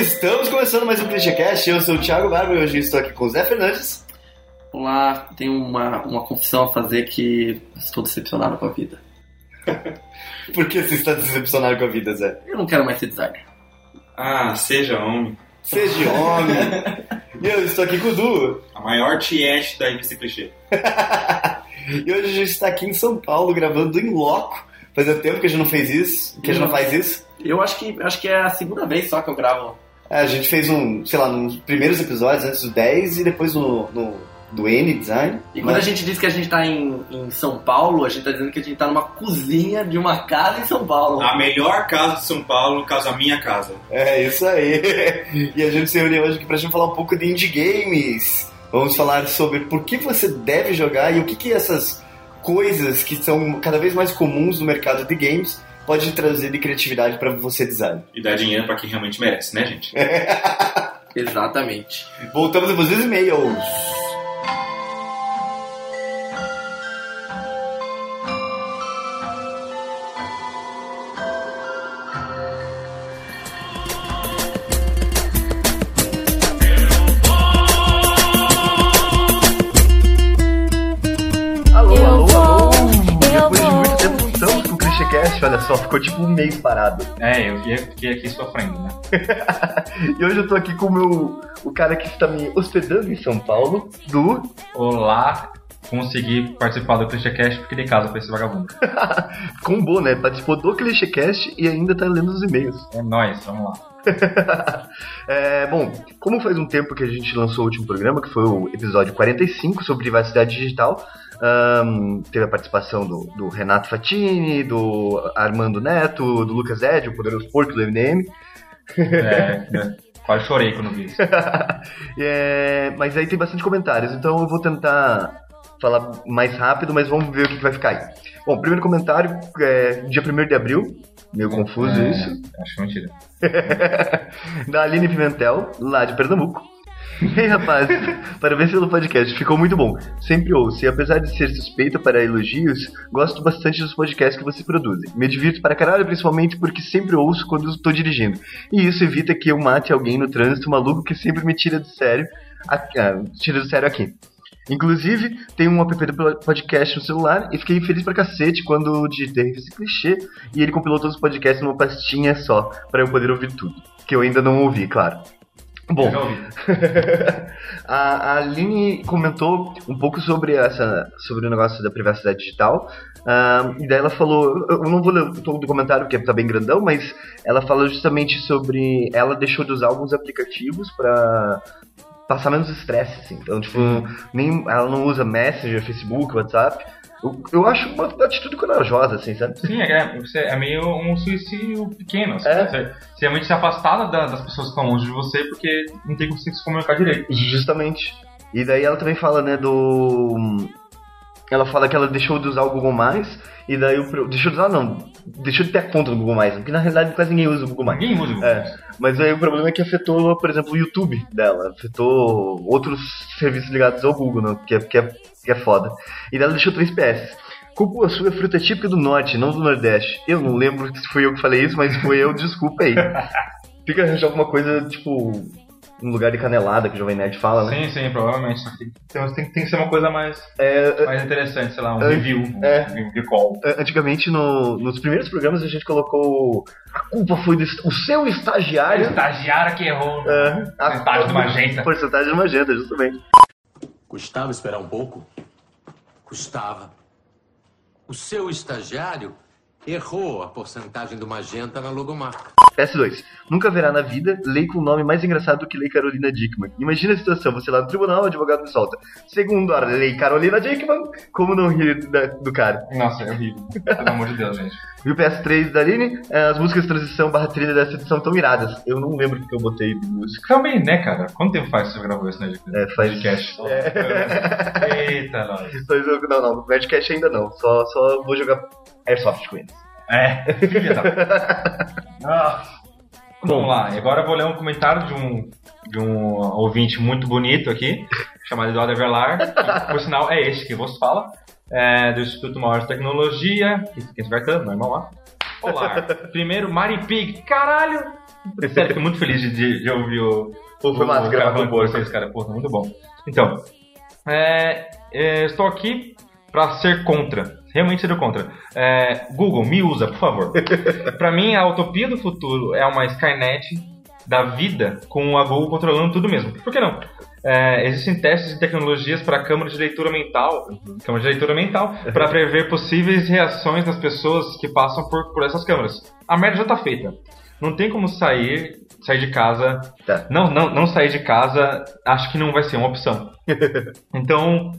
Estamos começando mais um ClichêCast. Eu sou o Thiago Barba e hoje estou aqui com o Zé Fernandes. Olá, tenho uma, uma confissão a fazer que estou decepcionado com a vida. Por que você está decepcionado com a vida, Zé? Eu não quero mais ser designer. Ah, seja homem. Seja homem. e eu estou aqui com o Du. A maior tiete da MC Clichê. e hoje a gente está aqui em São Paulo gravando em loco. Fazia tempo que a gente não fez isso, que a gente não faz isso. Eu acho que, acho que é a segunda vez só que eu gravo. É, a gente fez um, sei lá, nos primeiros episódios, antes do 10 e depois no, no do N Design. E quando a gente diz que a gente tá em, em São Paulo, a gente tá dizendo que a gente tá numa cozinha de uma casa em São Paulo. A melhor casa de São Paulo, no caso a minha casa. É, isso aí. E a gente se reuniu hoje aqui pra gente falar um pouco de indie games. Vamos falar sobre por que você deve jogar e o que, que essas coisas que são cada vez mais comuns no mercado de games pode trazer de criatividade para você design. E dar dinheiro para quem realmente merece, né, gente? Exatamente. Voltamos depois dos e-mails. Olha só, ficou tipo um mês parado. É, eu fiquei aqui sofrendo, né? e hoje eu tô aqui com o meu. o cara que está me hospedando em São Paulo, do. Olá, consegui participar do ClichêCast porque de casa pra esse vagabundo. Combou, né? Participou do ClichêCast e ainda tá lendo os e-mails. É nóis, vamos lá. é, bom, como faz um tempo que a gente lançou o último programa, que foi o episódio 45 sobre privacidade digital, um, teve a participação do, do, Renato Fatini, do Armando Neto, do Lucas Ed, o poderoso porco do MDM. É, é, quase chorei quando vi isso. é, mas aí tem bastante comentários, então eu vou tentar falar mais rápido, mas vamos ver o que, que vai ficar aí. Bom, primeiro comentário, é, dia 1 de abril, meio confuso é, isso. Acho mentira. da Aline Pimentel, lá de Pernambuco. Ei, rapaz, parabéns pelo podcast, ficou muito bom. Sempre ouço, e apesar de ser suspeita para elogios, gosto bastante dos podcasts que você produz. Me divirto para caralho, principalmente porque sempre ouço quando estou dirigindo. E isso evita que eu mate alguém no trânsito maluco que sempre me tira de sério, aqui, ah, tira do sério aqui. Inclusive, tem um app do podcast no celular e fiquei feliz pra cacete quando digitei esse clichê e ele compilou todos os podcasts numa pastinha só, para eu poder ouvir tudo. Que eu ainda não ouvi, claro. Bom, a, a Aline comentou um pouco sobre essa sobre o negócio da privacidade digital. Uh, e daí ela falou, eu não vou ler todo o comentário porque tá bem grandão, mas ela fala justamente sobre ela deixou de usar alguns aplicativos para passar menos estresse, assim. Então, tipo, nem ela não usa Messenger, Facebook, WhatsApp eu, eu acho uma atitude corajosa, assim, sabe? Sim, é, é, é meio um suicídio pequeno. Assim, é. Você, você realmente se afastar da, das pessoas que estão longe de você porque não tem como se comunicar direito. Justamente. E daí ela também fala, né, do. Ela fala que ela deixou de usar o Google Mais e daí o. Deixou de usar, não. Deixou de ter conta no Google Mais, porque na realidade quase ninguém usa o Google Mais. Ninguém usa o Google é. Mas aí o problema é que afetou, por exemplo, o YouTube dela, afetou outros serviços ligados ao Google, né? Que é, que é é foda. E ela deixou 3 PS. Cupuaçu é fruta típica do norte, não do nordeste. Eu não lembro se foi eu que falei isso, mas foi eu, desculpa aí. Fica arranjar alguma coisa, tipo, um lugar de canelada que o Jovem Nerd fala, né? Sim, sim, provavelmente. Tem, tem, tem que ser uma coisa mais, é, mais interessante, sei lá, um é, review, um é, review call. É, antigamente, no, nos primeiros programas, a gente colocou a culpa foi do o seu estagiário. O estagiário que errou. É, a porcentagem do magenta. Porcentagem do magenta, justamente. Custava esperar um pouco? Custava. O seu estagiário errou a porcentagem do magenta na logomarca. S2. Nunca verá na vida lei com nome mais engraçado do que Lei Carolina Dickman. Imagina a situação, você lá no tribunal, o advogado me solta. Segundo a Lei Carolina Dickman, como não rir da, do cara? Nossa, é horrível. Pelo amor de Deus, gente. E o PS3 da Aline, é, as músicas de transição barra trilha dessa edição tão iradas. Eu não lembro o que eu botei de música. Também, né, cara? Quanto tempo faz que você gravou esse Nerdcast? É, faz... Nerdcast. É. Eita, nós. Não, não, no ainda não. Só, só vou jogar Airsoft com eles. É, filha da... ah. Vamos lá, agora eu vou ler um comentário de um, de um ouvinte muito bonito aqui, chamado Eduardo Everlar, que, por sinal é este que vos fala, é, do Instituto Maior de Tecnologia, que fica em normal lá. Olá. Primeiro, Mari Pig. Caralho! Sério, fico muito feliz de, de ouvir o. Pô, foi massa gravar com vocês, cara. Pô, muito bom. Então, é, é, estou aqui para ser contra. Realmente ser contra. É, Google, me usa, por favor. para mim, a utopia do futuro é uma Skynet da vida com a Google controlando tudo mesmo. Por que não? É, existem testes de tecnologias para câmara de leitura mental, câmara de leitura mental, para prever possíveis reações das pessoas que passam por, por essas câmeras. A merda já está feita. Não tem como sair, sair de casa. Tá. Não, não, não sair de casa, acho que não vai ser uma opção. então,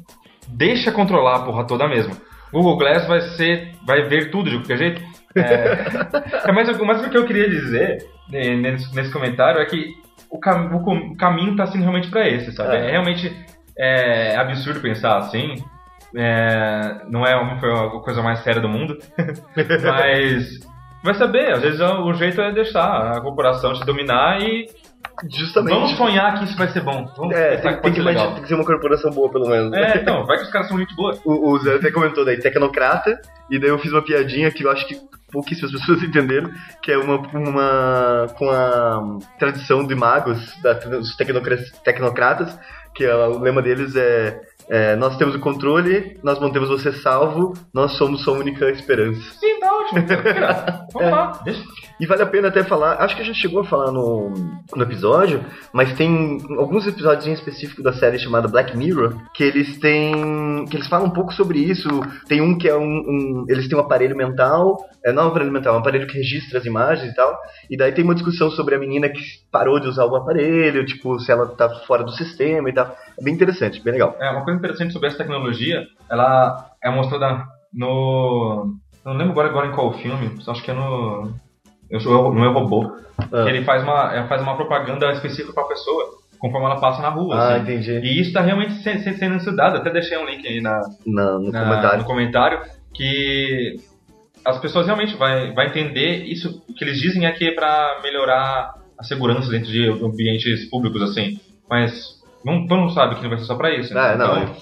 deixa controlar a porra toda mesmo. Google Glass vai ser, vai ver tudo de qualquer jeito. É, é mas, mas o que eu queria dizer né, nesse, nesse comentário é que o, cam o caminho está sendo realmente para esse, sabe? É, é realmente é, absurdo pensar assim. É, não é uma, a coisa mais séria do mundo, mas vai saber, às vezes o jeito é deixar a corporação te dominar e Justamente. Vamos sonhar que isso vai ser bom. Vamos é, tem, que, tem, que imaginar, tem que ser uma corporação boa, pelo menos. É, então, vai que os caras são gente boa. O, o Zé até comentou daí, tecnocrata, e daí eu fiz uma piadinha que eu acho que pouquíssimas pessoas entenderam, que é uma, uma com a tradição de magos, da, dos tecnocratas, que é, o lema deles é é, nós temos o controle, nós mantemos você salvo, nós somos sua única esperança. Sim, tá ótimo. Vamos é. lá. E vale a pena até falar, acho que a gente chegou a falar no, no episódio, mas tem alguns episódios em específico da série chamada Black Mirror, que eles têm. que eles falam um pouco sobre isso. Tem um que é um. um eles têm um aparelho mental, é, não é um aparelho mental, é um aparelho que registra as imagens e tal. E daí tem uma discussão sobre a menina que parou de usar o aparelho, tipo, se ela tá fora do sistema e tal. É bem interessante, bem legal. É, uma coisa interessante sobre essa tecnologia, ela é mostrada no. Não lembro agora, agora em qual filme, acho que é no. Eu sou, não é robô. Ah. Ele faz uma, faz uma propaganda específica para a pessoa, conforme ela passa na rua. Ah, assim. entendi. E isso está realmente sendo estudado. Até deixei um link aí na, na no, na, comentário. no comentário. Que as pessoas realmente vai, vai entender isso. O que eles dizem é que é para melhorar a segurança dentro de ambientes públicos, assim. Mas não, todo mundo sabe que não vai ser só para isso. Né? Ah, não.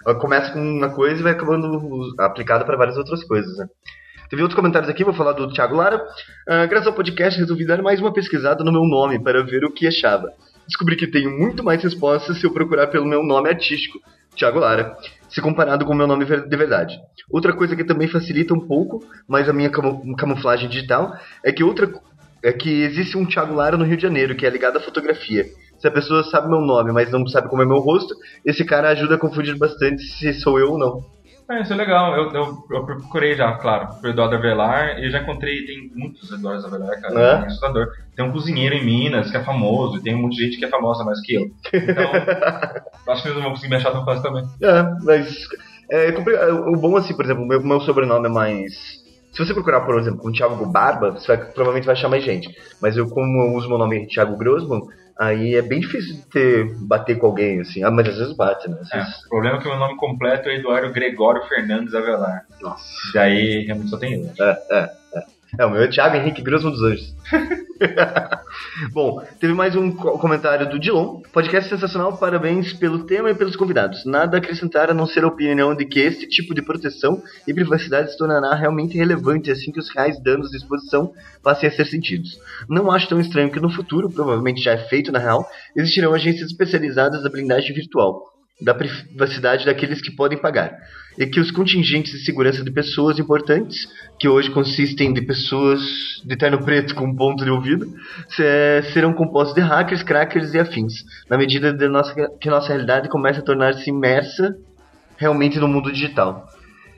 Então, começa com uma coisa e vai acabando aplicada para várias outras coisas, né? Teve outros comentários aqui, vou falar do Thiago Lara. Uh, graças ao podcast, resolvi dar mais uma pesquisada no meu nome para ver o que achava. Descobri que tenho muito mais respostas se eu procurar pelo meu nome artístico, Thiago Lara, se comparado com o meu nome de verdade. Outra coisa que também facilita um pouco, mas a minha camuflagem digital, é que outra é que existe um Thiago Lara no Rio de Janeiro, que é ligado à fotografia. Se a pessoa sabe meu nome, mas não sabe como é meu rosto, esse cara ajuda a confundir bastante se sou eu ou não. É, isso é legal. Eu, eu, eu procurei já, claro, o Eduardo Avelar e já encontrei, tem muitos Eduardo Avelar, cara, é? é assustador. Tem um cozinheiro em Minas que é famoso, e tem muita gente que é famosa mais que eu. Então, acho que eles não vão conseguir me achar tão fácil também. É, mas é, é o bom assim, por exemplo, o meu, meu sobrenome é mais se você procurar, por exemplo, com Thiago Barba, você vai, provavelmente vai achar mais gente. Mas eu, como eu uso meu nome Thiago Grossman, aí é bem difícil de ter, bater com alguém, assim. Ah, mas às vezes bate, né? É, o problema é que o meu nome completo é Eduardo Gregório Fernandes Avelar. Nossa. Daí realmente só tem eu. É, é, é. É, o meu é Thiago Henrique Grossman dos Anjos. Bom, teve mais um comentário do Dilon. Podcast sensacional, parabéns pelo tema e pelos convidados. Nada a acrescentar a não ser a opinião de que este tipo de proteção e privacidade se tornará realmente relevante assim que os reais danos de exposição passem a ser sentidos. Não acho tão estranho que no futuro, provavelmente já é feito na real, existirão agências especializadas da blindagem virtual, da privacidade daqueles que podem pagar e que os contingentes de segurança de pessoas importantes, que hoje consistem de pessoas de terno preto com ponto de ouvido, serão compostos de hackers, crackers e afins, na medida de nossa, que nossa realidade começa a tornar-se imersa realmente no mundo digital.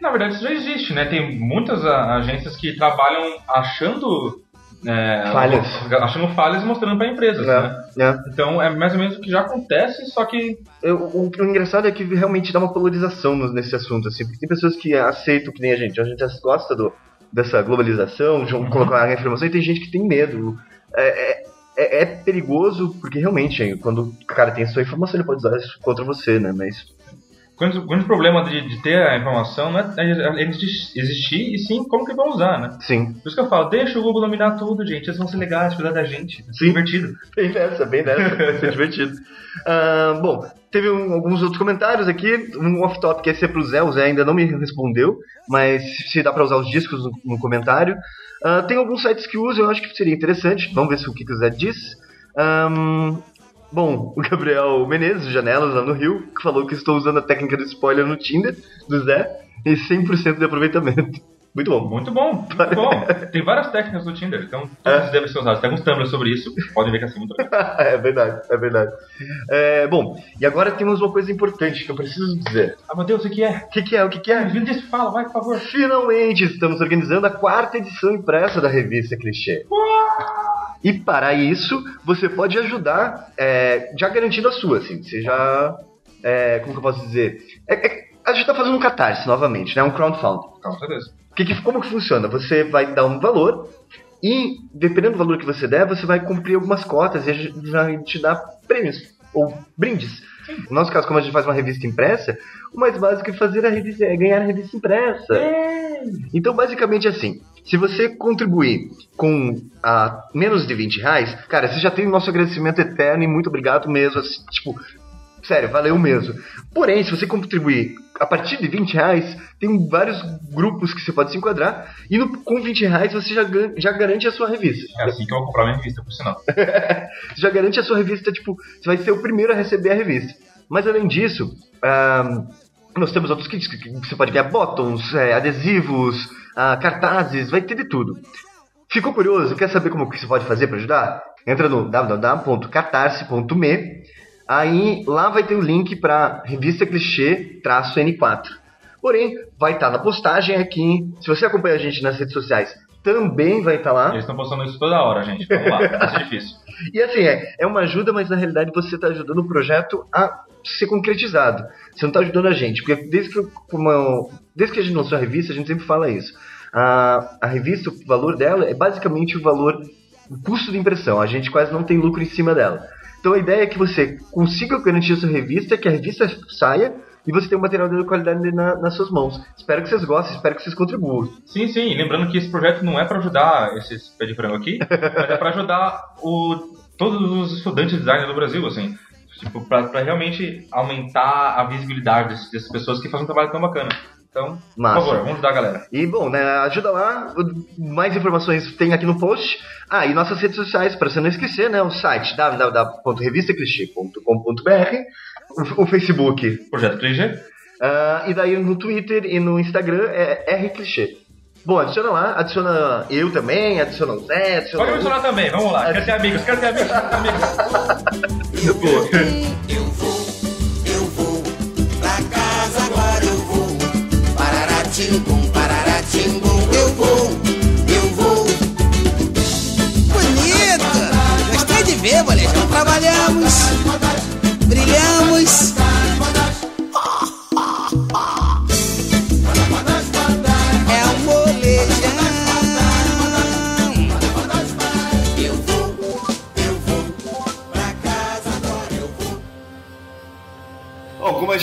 Na verdade, isso já existe, né? Tem muitas agências que trabalham achando é, falhas. Achando falhas e mostrando para empresas, é, né? É. Então é mais ou menos o que já acontece, só que. Eu, o, o, engraçado é que realmente dá uma polarização nesse assunto, assim, porque tem pessoas que aceitam que nem a gente, a gente gosta do, dessa globalização, de uhum. colocar a informação, e tem gente que tem medo. É, é, é, é perigoso, porque realmente, quando o cara tem a sua informação, ele pode usar isso contra você, né? Mas grande, o grande problema de, de ter a informação não é é ele existir, e sim como que vão usar, né? Sim. Por isso que eu falo, deixa o Google dominar tudo, gente. Eles vão ser legais, cuidar da gente. Vai ser Sim. divertido. Bem nessa, bem nessa, vai ser divertido. Ah, bom, teve um- alguns outros comentários aqui, um off-top que é pro Zé, o Zé ainda não me respondeu, mas se dá pra usar os discos no, no comentário. Ah, tem alguns sites que usam, eu acho que seria interessante, vamos ver se o que que o Zé diz. Ahn, bom, o Gabriel Menezes, de Janelas, lá no Rio, falou que estou usando a técnica do spoiler no Tinder, do Zé, e 100% de aproveitamento. Muito bom. Muito bom, muito bom. Tem várias técnicas do Tinder, então todas devem ser usadas. Tem alguns tumblers sobre isso, podem ver que é assim muito é verdade, é verdade. É, bom, e agora temos uma coisa importante que eu preciso dizer. Ah, meu Deus, o que é? O que, que é? O que, que é? Disso, fala, vai, por favor. Finalmente estamos organizando a quarta edição impressa da revista Clichê. E para isso, você pode ajudar é, já garantindo a sua, assim. Você já. é, como que eu posso dizer? É- é- a gente está fazendo um catarse novamente, né? Um crowdfunding. Com certeza. Que que- como que funciona? Você vai dar um valor e, dependendo do valor que você der, você vai cumprir algumas cotas e a gente vai te dar prêmios ou brindes. No nosso caso, como a gente faz uma revista impressa, o mais básico é fazer a revista, é ganhar a revista impressa. Então, basicamente assim, se você contribuir com a menos de 20 reais, cara, você já tem o nosso agradecimento eterno e muito obrigado mesmo. assim, tipo, sério, valeu mesmo. Porém, se você contribuir a partir de 20 reais, tem vários grupos que você pode se enquadrar. E no- com 20 reais você já, já garante a sua revista. É assim que eu vou comprar minha revista, por sinal. Você já garante a sua revista, tipo, você vai ser o primeiro a receber a revista. Mas além disso, nós temos outros kits que você pode ganhar bottoms, é, adesivos, ah, cartazes, vai ter de tudo. Ficou curioso? Quer saber como que você pode fazer para ajudar? Entra no www.catarse.me. Aí lá vai ter o link para revista clichê-N4. Porém, vai estar na postagem aqui. Se você acompanha a gente nas redes sociais, também vai estar lá. Eles estão postando isso toda hora, gente. Vamos lá, vai ser difícil. E assim, é, é uma ajuda, mas na realidade você está ajudando o projeto a ser concretizado. Você não está ajudando a gente. Porque desde que, eu- desde que a gente lançou a revista, a gente sempre fala isso. A, a revista, o valor dela é basicamente o valor, o custo de impressão. A gente quase não tem lucro em cima dela. Então a ideia é que você consiga garantir a sua revista, que a revista saia e você tenha um material de qualidade na- nas suas mãos. Espero que vocês gostem, espero que vocês contribuam. Sim, sim, lembrando que esse projeto não é para ajudar esses pé de frango aqui, mas é para ajudar o, todos os estudantes de design do Brasil, assim. Tipo, para realmente aumentar a visibilidade dessas pessoas que fazem um trabalho tão bacana. Então, Massa. por favor, vamos ajudar a galera. E bom, né, ajuda lá. Mais informações tem aqui no post. Ah, e nossas redes sociais, para você não esquecer, né? O site www.revistaclichê.com.br, o, o Facebook, Projeto Clichê. ah, e daí no Twitter e no Instagram é rclichê. Bom, adiciona lá, adiciona eu também, adiciona o Zé, adiciona Pode o- mencionar também, vamos lá. Quero ter amigos, quero ter amigos, amigos. Eu Pararatim-bum, pararatim-bum, eu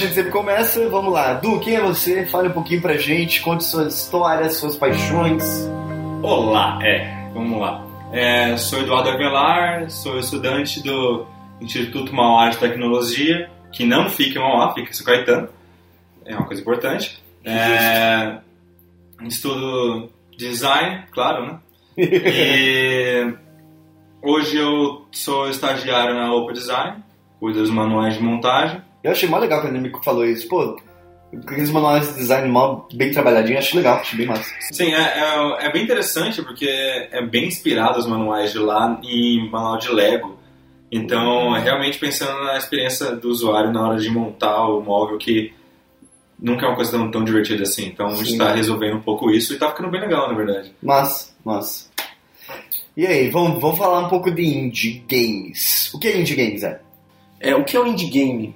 gente sempre começa, vamos lá. Du, quem é você? Fale um pouquinho pra gente, conte suas histórias, suas paixões. Olá, é, vamos lá. É, sou Eduardo Avelar, sou estudante do Instituto Mauá de Tecnologia, que não fica em Mauá, fica em Caetano. É uma coisa importante. É, estudo design, claro, né? E hoje eu sou estagiário na Open Design, cuido dos manuais de montagem. Eu achei mó legal quando ele me falou isso. Pô, aqueles manuais de design mó bem trabalhadinho, achei legal, achei bem massa. Sim, é, é, é bem interessante porque é bem inspirado os manuais de lá em manual de Lego. Então, é realmente pensando na experiência do usuário na hora de montar o móvel, que nunca é uma coisa tão, tão divertida assim. Então, a gente Sim. está resolvendo um pouco isso e tá ficando bem legal, na verdade. Massa, massa. E aí, vamos, vamos falar um pouco de indie games. O que é indie games, é? É, o que é o indie game?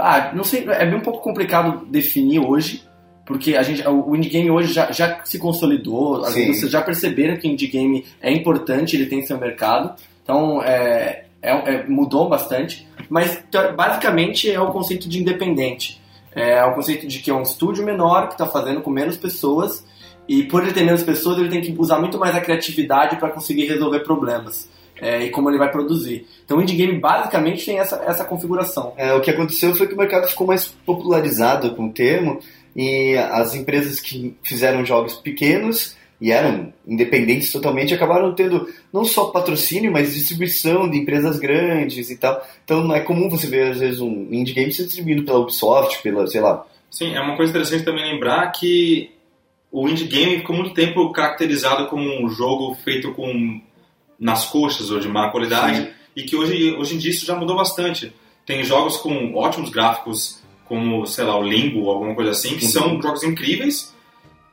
Ah, não sei, é bem um pouco complicado definir hoje, porque a gente, o indie game hoje já, já se consolidou, as vocês já perceberam que o indie game é importante, ele tem seu mercado, então é, é- é- mudou bastante, mas basicamente é o conceito de independente. É o conceito de que é um estúdio menor que está fazendo com menos pessoas e por ele ter menos pessoas ele tem que usar muito mais a criatividade para conseguir resolver problemas. É, e como ele vai produzir. Então o indie game basicamente tem essa, essa configuração. É, o que aconteceu foi que o mercado ficou mais popularizado com o termo e as empresas que fizeram jogos pequenos e eram independentes totalmente acabaram tendo não só patrocínio, mas distribuição de empresas grandes e tal. Então é comum você ver às vezes um indie game ser distribuído pela Ubisoft, pela, sei lá. Sim, é uma coisa interessante também lembrar que o indie game ficou muito tempo caracterizado como um jogo feito com nas coxas ou de má qualidade e que hoje, hoje em dia isso já mudou bastante. Tem jogos com ótimos gráficos, como, sei lá, o Limbo ou alguma coisa assim, que Uhum. são jogos incríveis,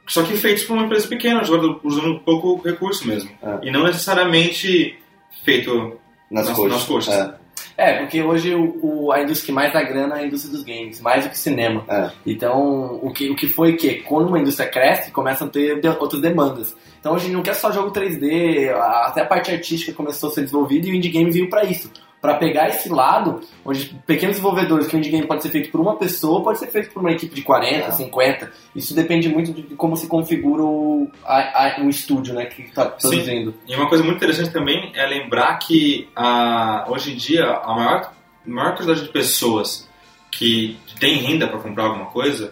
só que feitos por uma empresa pequena, jogando- usando pouco recurso mesmo. É. E não necessariamente feito Nas, Nas- coxas. nas coxas. É, É, porque hoje o, o- a indústria que mais dá grana é a indústria dos games, mais do que cinema. é. Então, o que, o que foi que, quando uma indústria cresce, começam a ter de- outras demandas. Então, hoje não quer só jogo 3D, a- até a parte artística começou a ser desenvolvida e o indie game veio para isso. Para pegar esse lado, onde pequenos desenvolvedores, que o indie game pode ser feito por uma pessoa, pode ser feito por uma equipe de 40, 50. Isso depende muito de como se configura o, a- a- o estúdio né, que está produzindo. E uma coisa muito interessante também é lembrar que a, hoje em dia a maior, maior quantidade de pessoas que tem renda para comprar alguma coisa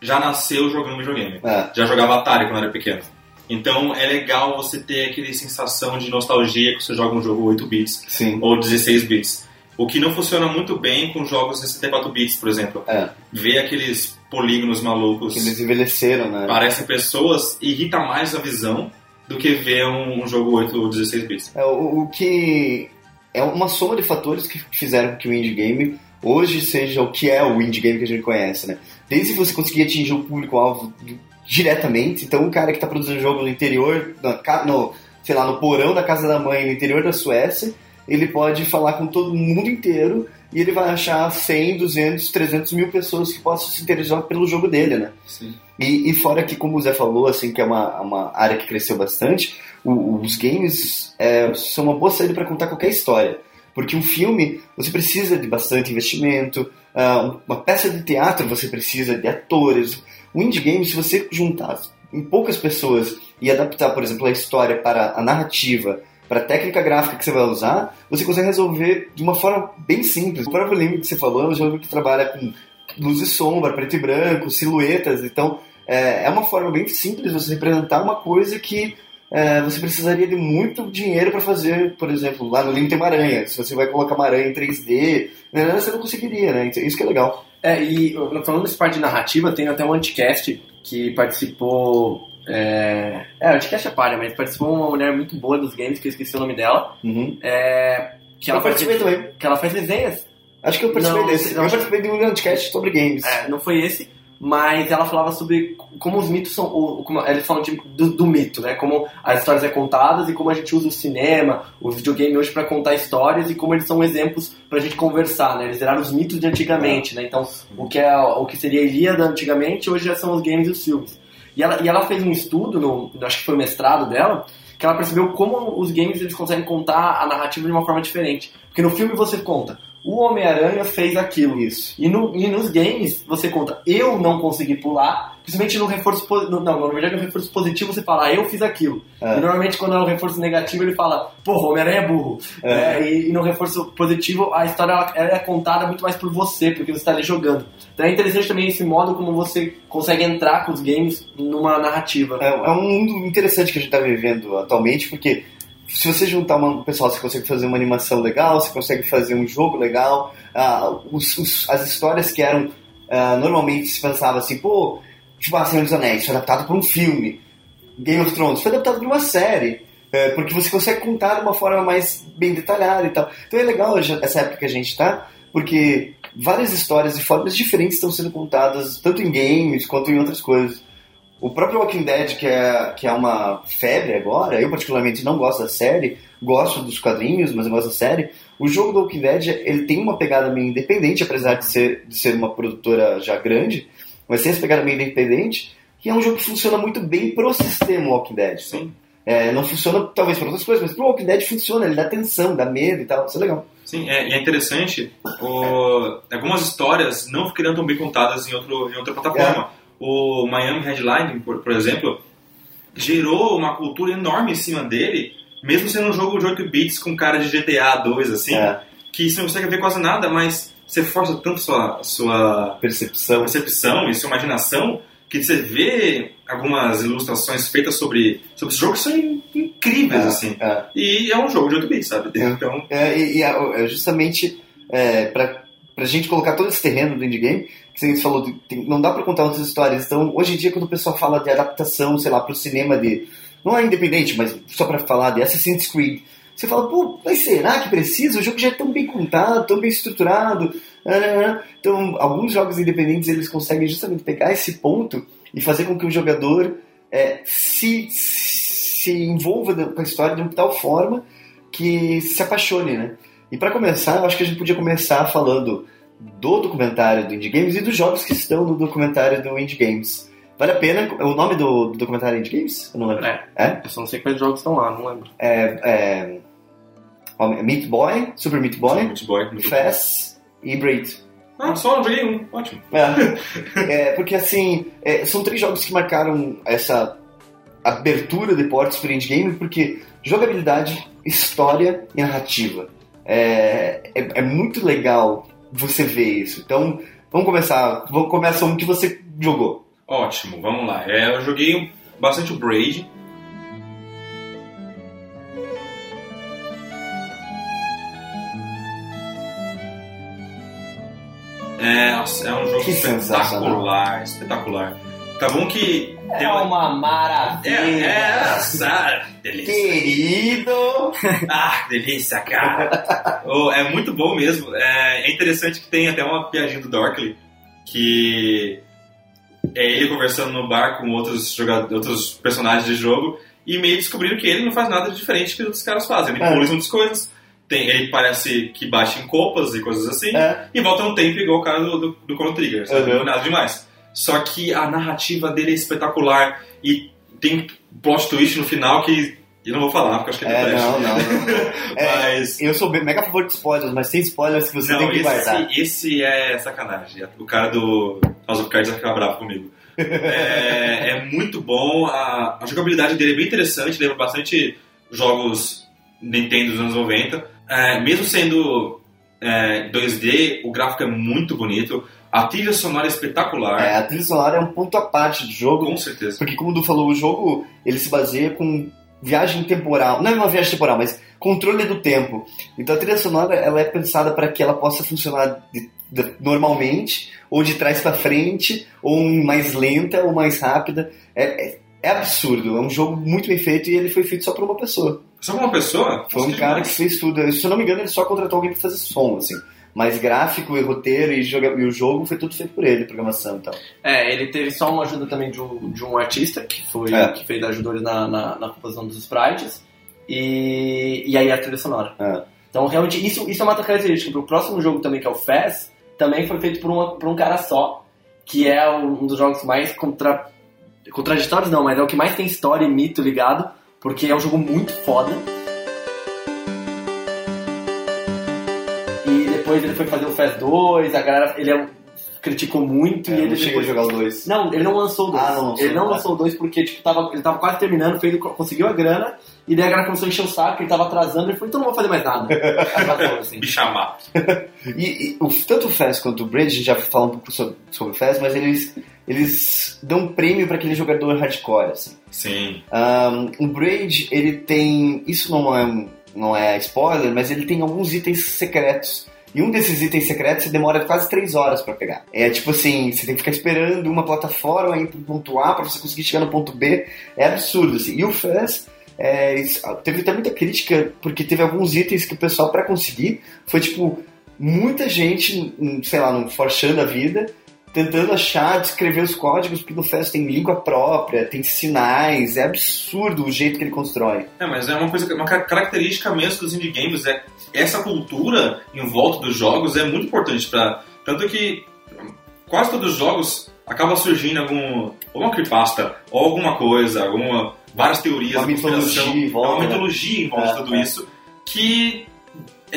já nasceu jogando videogame. É. Já jogava Atari quando era pequeno. Então é legal você ter aquele sensação de nostalgia que você joga um jogo 8 bits Sim. ou 16 bits. O que não funciona muito bem com jogos 64 bits, por exemplo. É. Ver aqueles polígonos malucos Que eles envelheceram, né? parecem pessoas irrita mais a visão do que ver um, um jogo 8 ou 16 bits. É, o, o que é uma soma de fatores que fizeram com que o indie game hoje seja o que é o indie game que a gente conhece, né? Desde que você conseguir atingir o público-alvo diretamente, então o cara que está produzindo jogo no interior, no, sei lá, no porão da casa da mãe, no interior da Suécia, ele pode falar com todo mundo inteiro e ele vai achar 100, 200, 300 mil pessoas que possam se interessar pelo jogo dele, né? Sim. E, e fora que, como o Zé falou, assim, que é uma, uma área que cresceu bastante, o- os games é, são uma boa saída para contar qualquer história. Porque um filme, você precisa de bastante investimento, ah, uma peça de teatro, você precisa de atores. O indie game, se você juntar em poucas pessoas e adaptar, por exemplo, a história para a narrativa, para a técnica gráfica que você vai usar, você consegue resolver de uma forma bem simples. O próprio Limbo que você falou é um jogo que trabalha com luz e sombra, preto e branco, silhuetas, então é, é uma forma bem simples você representar uma coisa que é, você precisaria de muito dinheiro para fazer, por exemplo, lá no Limbo tem uma aranha. Se você vai colocar uma aranha em 3D, né, você não conseguiria, né? Isso que é legal. É, e falando dessa parte de narrativa, tem até um anticast que participou. É, é o anticast é palha, mas participou uma mulher muito boa dos games, que eu esqueci o nome dela. Uhum. É, que, ela Eu faz, que ela faz resenhas. Acho que eu participei Não, desse. não, eu participei de um podcast sobre games. É, não foi esse, mas ela falava sobre como os mitos são. o- como, eles falam de- do, do mito, né? Como as histórias são contadas e como a gente usa o cinema, o videogame hoje para contar histórias e como eles são exemplos pra gente conversar, né? Eles viraram os mitos de antigamente, né? Então, o que, é, o que seria a Ilíada antigamente, hoje já são os games e os filmes. E ela, e ela fez um estudo, no, acho que foi o mestrado dela, que ela percebeu como os games eles conseguem contar a narrativa de uma forma diferente. Porque no filme você conta, o Homem-Aranha fez aquilo. Isso. E, no, e nos games, você conta, eu não consegui pular, principalmente no reforço po- no, Não, na verdade, no reforço positivo você fala, ah, eu fiz aquilo. É. E normalmente, quando é um reforço negativo, ele fala, porra, o Homem-Aranha é burro. É. É, e, e no reforço positivo, a história ela, ela é contada muito mais por você, porque você está ali jogando. Então é interessante também esse modo como você consegue entrar com os games numa narrativa. É, é um mundo interessante que a gente está vivendo atualmente, porque se você juntar uma- um pessoal, você consegue fazer uma animação legal, você consegue fazer um jogo legal. ah, os- os- as histórias que eram ah, normalmente se pensava assim, pô, tipo, Senhor dos Anéis, foi adaptado por um filme. Game of Thrones foi adaptado por uma série. é, porque você consegue contar de uma forma mais bem detalhada e tal. Então é legal essa época que a gente está, porque várias histórias de formas diferentes estão sendo contadas, tanto em games quanto em outras coisas. O próprio Walking Dead, que é, que é uma febre agora, eu particularmente não gosto da série, gosto dos quadrinhos, mas eu gosto da série. O jogo do Walking Dead, ele tem uma pegada meio independente, apesar de ser, de ser uma produtora já grande, mas tem essa pegada meio independente, que é um jogo que funciona muito bem pro sistema Walking Dead. Sim. É, não funciona talvez para outras coisas, mas pro Walking Dead funciona, ele dá tensão, dá medo e tal, isso é legal. Sim, é, e é interessante, o- algumas histórias não ficariam tão bem contadas em, outro, em outra plataforma. O Miami Headline, por, por exemplo, gerou uma cultura enorme em cima dele, mesmo sendo um jogo de 8 bits com cara de GTA 2, assim, É, que você não consegue ver quase nada, mas você força tanto sua, sua percepção. percepção e sua imaginação que você vê algumas ilustrações feitas sobre, sobre esse jogo que são in- incríveis, É, assim. é. E é um jogo de 8 bits, sabe? É. Então, É, e, e é justamente é, pra, pra gente colocar todo esse terreno do indie game, que você falou, tem- não dá pra contar outras histórias. Então, hoje em dia, quando o pessoal fala de adaptação, sei lá, pro cinema de. Não é independente, mas só pra falar de Assassin's Creed. Você fala, pô, mas será que precisa? O jogo já é tão bem contado, tão bem estruturado. ah, Então, alguns jogos independentes eles conseguem justamente pegar esse ponto e fazer com que o jogador é, se, se envolva com a história de uma tal forma que se apaixone, né? E para começar, eu acho que a gente podia começar falando do documentário do Indie Games e dos jogos que estão no documentário do Indie Games. Vale a pena? O nome do, do documentário é Indie Games? Eu não lembro. É. É? Eu só não sei quais jogos estão lá, não lembro. É, é Meat Boy, Super Meat Boy, muito boy, muito Fast e Braid. Ah, só joguei um, ótimo. É, É, porque assim, é, são três jogos que marcaram essa abertura de portas para indie game, porque jogabilidade, história e narrativa. É, é, é muito legal você ver isso. Então, vamos começar. Vamos começar um que você jogou. Ótimo, vamos lá. É, eu joguei bastante o Braid. É, é um jogo Que espetacular, espetacular. Tá bom que tem É uma maravilha. É, é, nossa, delícia. Querido! Ah, delícia, cara. Oh, é muito bom mesmo. É, é interessante que tem até uma piadinha do Dorkley que é ele conversando no bar com outros, jogadores, outros personagens de jogo e meio descobrindo que ele não faz nada de diferente que os outros caras fazem. Ele É. pula muitas coisas, tem, ele parece que bate em copas e coisas assim, É. e volta um tempo igual o cara do, do, do Chrono Trigger, sabe? Uhum. Não é nada demais. Só que a narrativa dele é espetacular e tem plot twist no final que eu não vou falar, porque acho que é, É, não, não, não. É, Mas eu sou mega favor de spoilers, mas tem spoilers que você não, tem que guardar. esse, esse é sacanagem. O cara do House of Cards vai ficar bravo comigo. é, é muito bom, a, a jogabilidade dele é bem interessante, lembra bastante jogos Nintendo dos anos 90. É, mesmo sendo é, 2D, o gráfico é muito bonito, a trilha sonora é espetacular, É, a trilha sonora é um ponto à parte do jogo. com certeza. Porque como o Du falou, o jogo ele se baseia com viagem temporal. Não é uma viagem temporal, mas controle do tempo. Então a trilha sonora ela é pensada para que ela possa funcionar de- de- normalmente, ou de trás para frente, ou mais lenta, ou mais rápida. É, é, é absurdo. É um jogo muito bem feito e ele foi feito só por uma pessoa. Só uma pessoa? Foi um cara que fez tudo. Se eu não me engano, ele só contratou alguém para fazer som, assim. Mas gráfico e roteiro e, joga- e o jogo foi tudo feito por ele, programação e tal. É, ele teve só uma ajuda também de um, de um artista que foi É. que fez ajudou ele na, na, na composição dos sprites e, e aí a trilha sonora. É. Então realmente isso, isso é uma outra característica. Pro próximo jogo também que é o Fez, também foi feito por, uma, por um cara só, que é um um dos jogos mais contra, contraditórios não, mas é o que mais tem história e mito ligado, porque é um jogo muito foda. E depois ele foi fazer o Fez 2, a galera ele é criticou muito e É, eu ele não cheguei a jogar o 2. não, ele não lançou o 2. Ah, não ele não tá. lançou o 2 porque tipo, tava, ele tava quase terminando, fez, conseguiu a grana, e daí a galera começou a encher o saco, ele tava atrasando, ele falou, então não vou fazer mais nada. Atrasou, assim. Me chamar. E, e o, tanto o Fez quanto o Bridge, a gente já falou um pouco sobre, sobre o Fez, mas eles, eles dão um prêmio para aquele jogador hardcore, assim. Sim. Um, o Braid, ele tem. Isso não é, um- não é spoiler, mas ele tem alguns itens secretos. E um desses itens secretos você demora quase 3 horas pra pegar. É tipo assim, você tem que ficar esperando uma plataforma ir pro ponto A pra você conseguir chegar no ponto B. É absurdo, assim. E o Fez. é, isso- teve até muita crítica, porque teve alguns itens que o pessoal, pra conseguir, foi tipo, muita gente, hum, sei lá, no Forchan da vida, tentando achar, descrever os códigos, porque no Fez tem língua própria, tem sinais, é absurdo o jeito que ele constrói. É, mas é uma coisa, uma ca- característica mesmo dos indie games é essa cultura em volta dos jogos é muito importante para tanto que quase todos os jogos acaba surgindo algum ou uma creepypasta ou alguma coisa, alguma várias teorias Uma mitologia em volta, é uma né? mitologia em volta É, de tudo é. isso que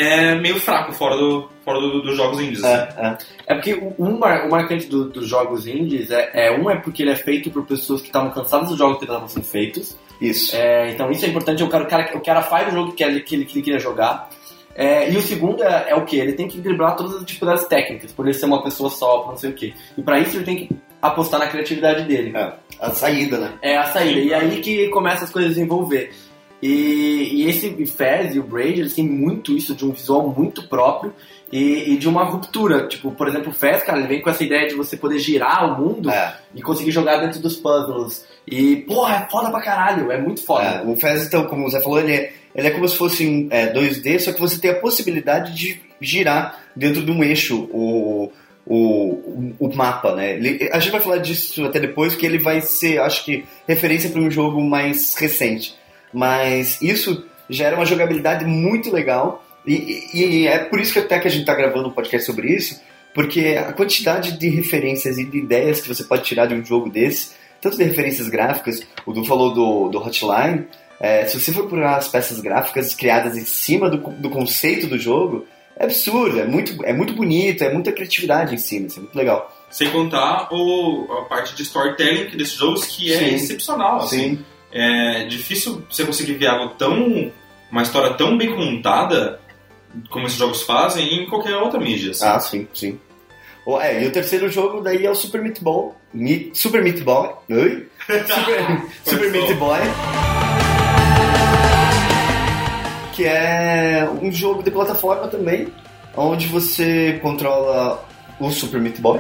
é meio fraco fora, do, fora do- dos jogos indies. assim. É, é. É porque o, um mar- o marcante do- dos jogos indies é, é um é porque ele é feito por pessoas que estavam cansadas dos jogos que estavam sendo feitos. Isso. É, então isso é importante, o cara, o cara, o cara faz o jogo que ele, que ele, que ele queria jogar. É, e o segundo é, é o que? Ele tem que driblar todas as dificuldades técnicas, por ele ser uma pessoa só, por não sei o que. E pra isso ele tem que apostar na criatividade dele. É, a saída, né? É a saída. E aí que começa as coisas a desenvolver. E, e esse Fez e o Braid, eles têm muito isso de um visual muito próprio e, e de uma ruptura. Tipo, por exemplo, o Fez, cara, ele vem com essa ideia de você poder girar o mundo É, e conseguir jogar dentro dos puzzles. E, porra, é foda pra caralho, é muito foda. é. O Fez, então, como o Zé falou, ele é, ele é como se fosse um é, 2D, só que você tem a possibilidade de girar dentro de um eixo o, o, o mapa, né? Ele- a gente vai falar disso até depois, que ele vai ser, acho que, referência para um jogo mais recente. Mas isso gera uma jogabilidade muito legal. E, e- e é por isso que até que a gente está gravando um podcast sobre isso, porque a quantidade de referências e de ideias que você pode tirar de um jogo desse, tanto de referências gráficas, o Du falou do, do Hotline, é, se você for procurar as peças gráficas criadas em cima do, do conceito do jogo, é absurdo, é muito, é muito bonito, é muita criatividade em cima, isso é muito legal. Sem contar o, a parte de storytelling desses jogos que é Sim. excepcional. Assim. É difícil você conseguir ver algo tão. uma história tão bem contada como esses jogos fazem em qualquer outra mídia. assim. Ah, sim, sim. É, e o terceiro jogo daí é o Super Meat Ball. Mi- Super Meat Boy. Oi? Super, Super Meat Boy. Que é um jogo de plataforma também, onde você controla o Super Meat Boy.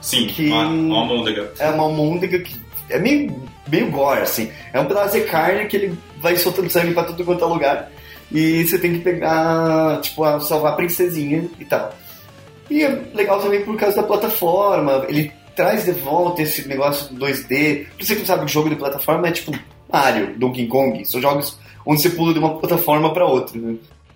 Sim, Que- uma, uma almôndega. É uma almôndega que é meio, meio gore, assim. É um pedaço de carne que ele vai soltando sangue pra tudo quanto é lugar. E você tem que pegar, tipo, salvar a princesinha e tal. E é legal também por causa da plataforma. Ele traz de volta esse negócio do 2D. Pra você que não sabe que jogo de plataforma é tipo Mario, Donkey Kong. São jogos onde você pula de uma plataforma pra outra. Né?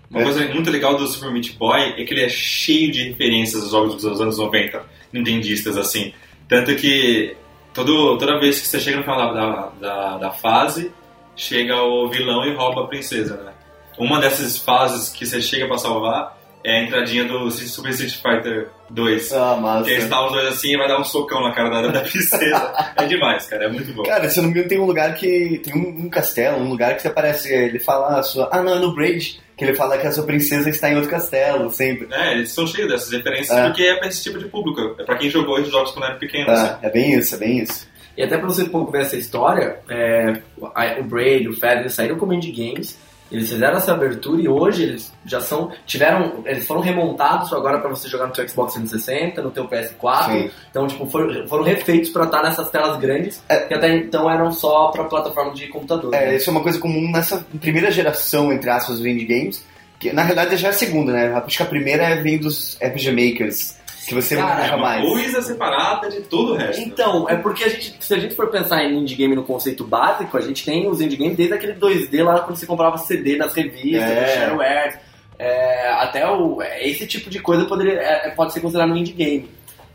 Uma coisa muito legal do Super Meat Boy é que ele é cheio de referências aos jogos dos anos 90, nintendistas, assim. Tanto que todo, toda vez que você chega no final da, da, da fase, chega o vilão e rouba a princesa, né? Uma dessas fases que você chega pra salvar é a entradinha do Super Street Fighter 2. Ah, massa. Que eles os dois assim e vai dar um socão na cara da, da princesa. é demais, cara, é muito bom. Cara, se eu não me engano, tem um lugar que. Tem um, um castelo, um lugar que você aparece. Ele fala a sua. Ah, não, é no Braid. Que ele fala que a sua princesa está em outro castelo, sempre. É, eles são cheios dessas referências É. porque é pra esse tipo de público. É pra quem jogou esses jogos quando era pequeno. assim. Ah, é bem isso, é bem isso. E até pra você um pouco ver essa história, é, o Braid, o Fed, eles saíram como indie games, eles fizeram essa abertura e hoje eles já são, tiveram, eles foram remontados agora pra você jogar no teu Xbox 360, no teu PS4, Sim. então tipo, foram, foram refeitos pra estar nessas telas grandes, que até então eram só pra plataforma de computador. É, né? isso é uma coisa comum nessa primeira geração, entre aspas, indie games. Que na realidade já é a segunda, né? Acho que a primeira vem dos RPG Makers. Que você Cara, não É uma mais. coisa separada de todo o resto. Então, é porque a gente, se a gente for pensar em indie game no conceito básico, a gente tem os indie games desde aquele 2D lá quando você comprava CD nas revistas, É. do shareware, é, até o, é, esse tipo de coisa poderia, é, pode ser considerado um indie game.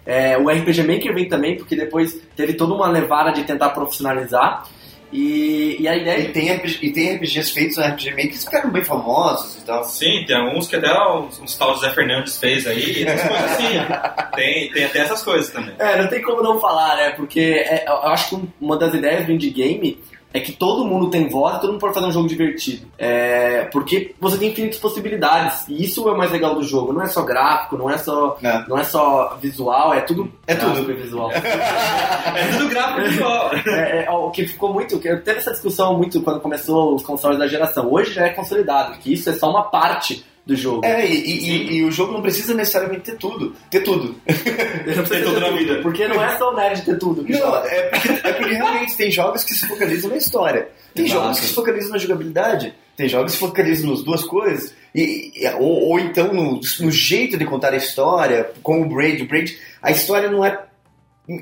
É, o RPG Maker vem também porque depois teve toda uma levada de tentar profissionalizar e, e a ideia E tem, e tem RPGs feitos no RPG Maker que ficaram bem famosos e tal. Sim, tem alguns que até uns, uns tal Zé Fernandes fez aí, essas coisas assim. tem, tem até essas coisas também. É, não tem como não falar, né? Porque é, eu acho que uma das ideias do indie game é que todo mundo tem voz e todo mundo pode fazer um jogo divertido. É, porque você tem infinitas possibilidades. E isso é o mais legal do jogo. Não é só gráfico, não é só, É. não é só visual, é tudo. É gráfico tudo. e visual. É tudo gráfico visual. É, é, o que ficou muito. Teve essa discussão muito quando começou os consoles da geração. Hoje já é consolidado, que isso é só uma parte do jogo. É, e, e- e- o jogo não precisa necessariamente ter tudo. Ter tudo. Ele não precisa Tem tudo ter na vida. Porque não é só o nerd ter tudo. Não, é porque, é porque realmente tem jogos que se focalizam na história. Tem Exato. jogos que se focalizam na jogabilidade. Tem jogos que se focalizam nas duas coisas. E, ou, ou então no, no jeito de contar a história, como o Braid. O Braid, a história não é.